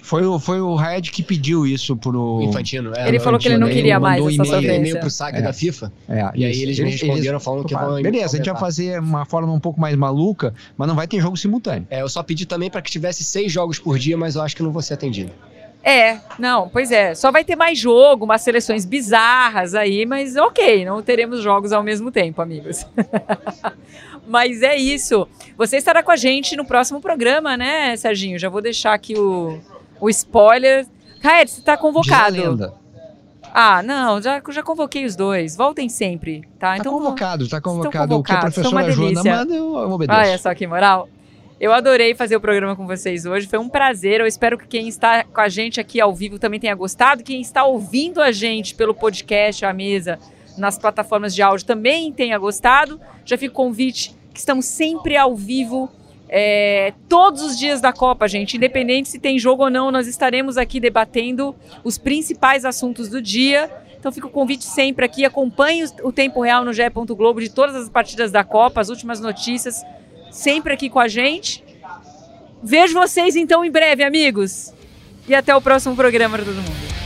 Foi, o- foi o Red que pediu isso pro.
O Infantino. é,
Ele falou que ele não queria
mandou
mais essa
e-mail,
mandou e-mail
sofrência.
pro saque
É.
da FIFA.
É,
E aí
isso.
eles me responderam falando que vão
Beleza, a gente vai fazer uma forma um pouco mais maluca, mas não vai ter jogo simultâneo.
É, eu só pedi também para que tivesse seis jogos por dia, mas eu acho que não vou ser atendido.
É, não, pois é. Só vai ter mais jogo, umas seleções bizarras aí, mas ok, não teremos jogos ao mesmo tempo, amigos. mas é isso. Você estará com a gente no próximo programa, né, Serginho? Já vou deixar aqui o, o spoiler. Caio, você está convocado. Ah, não, já, já convoquei os dois. Voltem sempre, tá?
Tá
Então,
convocado, tá convocado. O que a professora Joana manda, eu, obedeço.
Olha só que moral. Eu adorei fazer o programa com vocês hoje. Foi um prazer. Eu espero que quem está com a gente aqui ao vivo também tenha gostado. Quem está ouvindo a gente pelo podcast, a mesa, nas plataformas de áudio também tenha gostado. Já fica o convite que estamos sempre ao vivo. É, todos os dias da Copa, gente, independente se tem jogo ou não, nós estaremos aqui debatendo os principais assuntos do dia. Então fica o convite sempre aqui. Acompanhe o- tempo real no GE. Globo de todas as partidas da Copa, as últimas notícias, sempre aqui com a gente. Vejo vocês então em breve, amigos. E até o próximo programa todo mundo.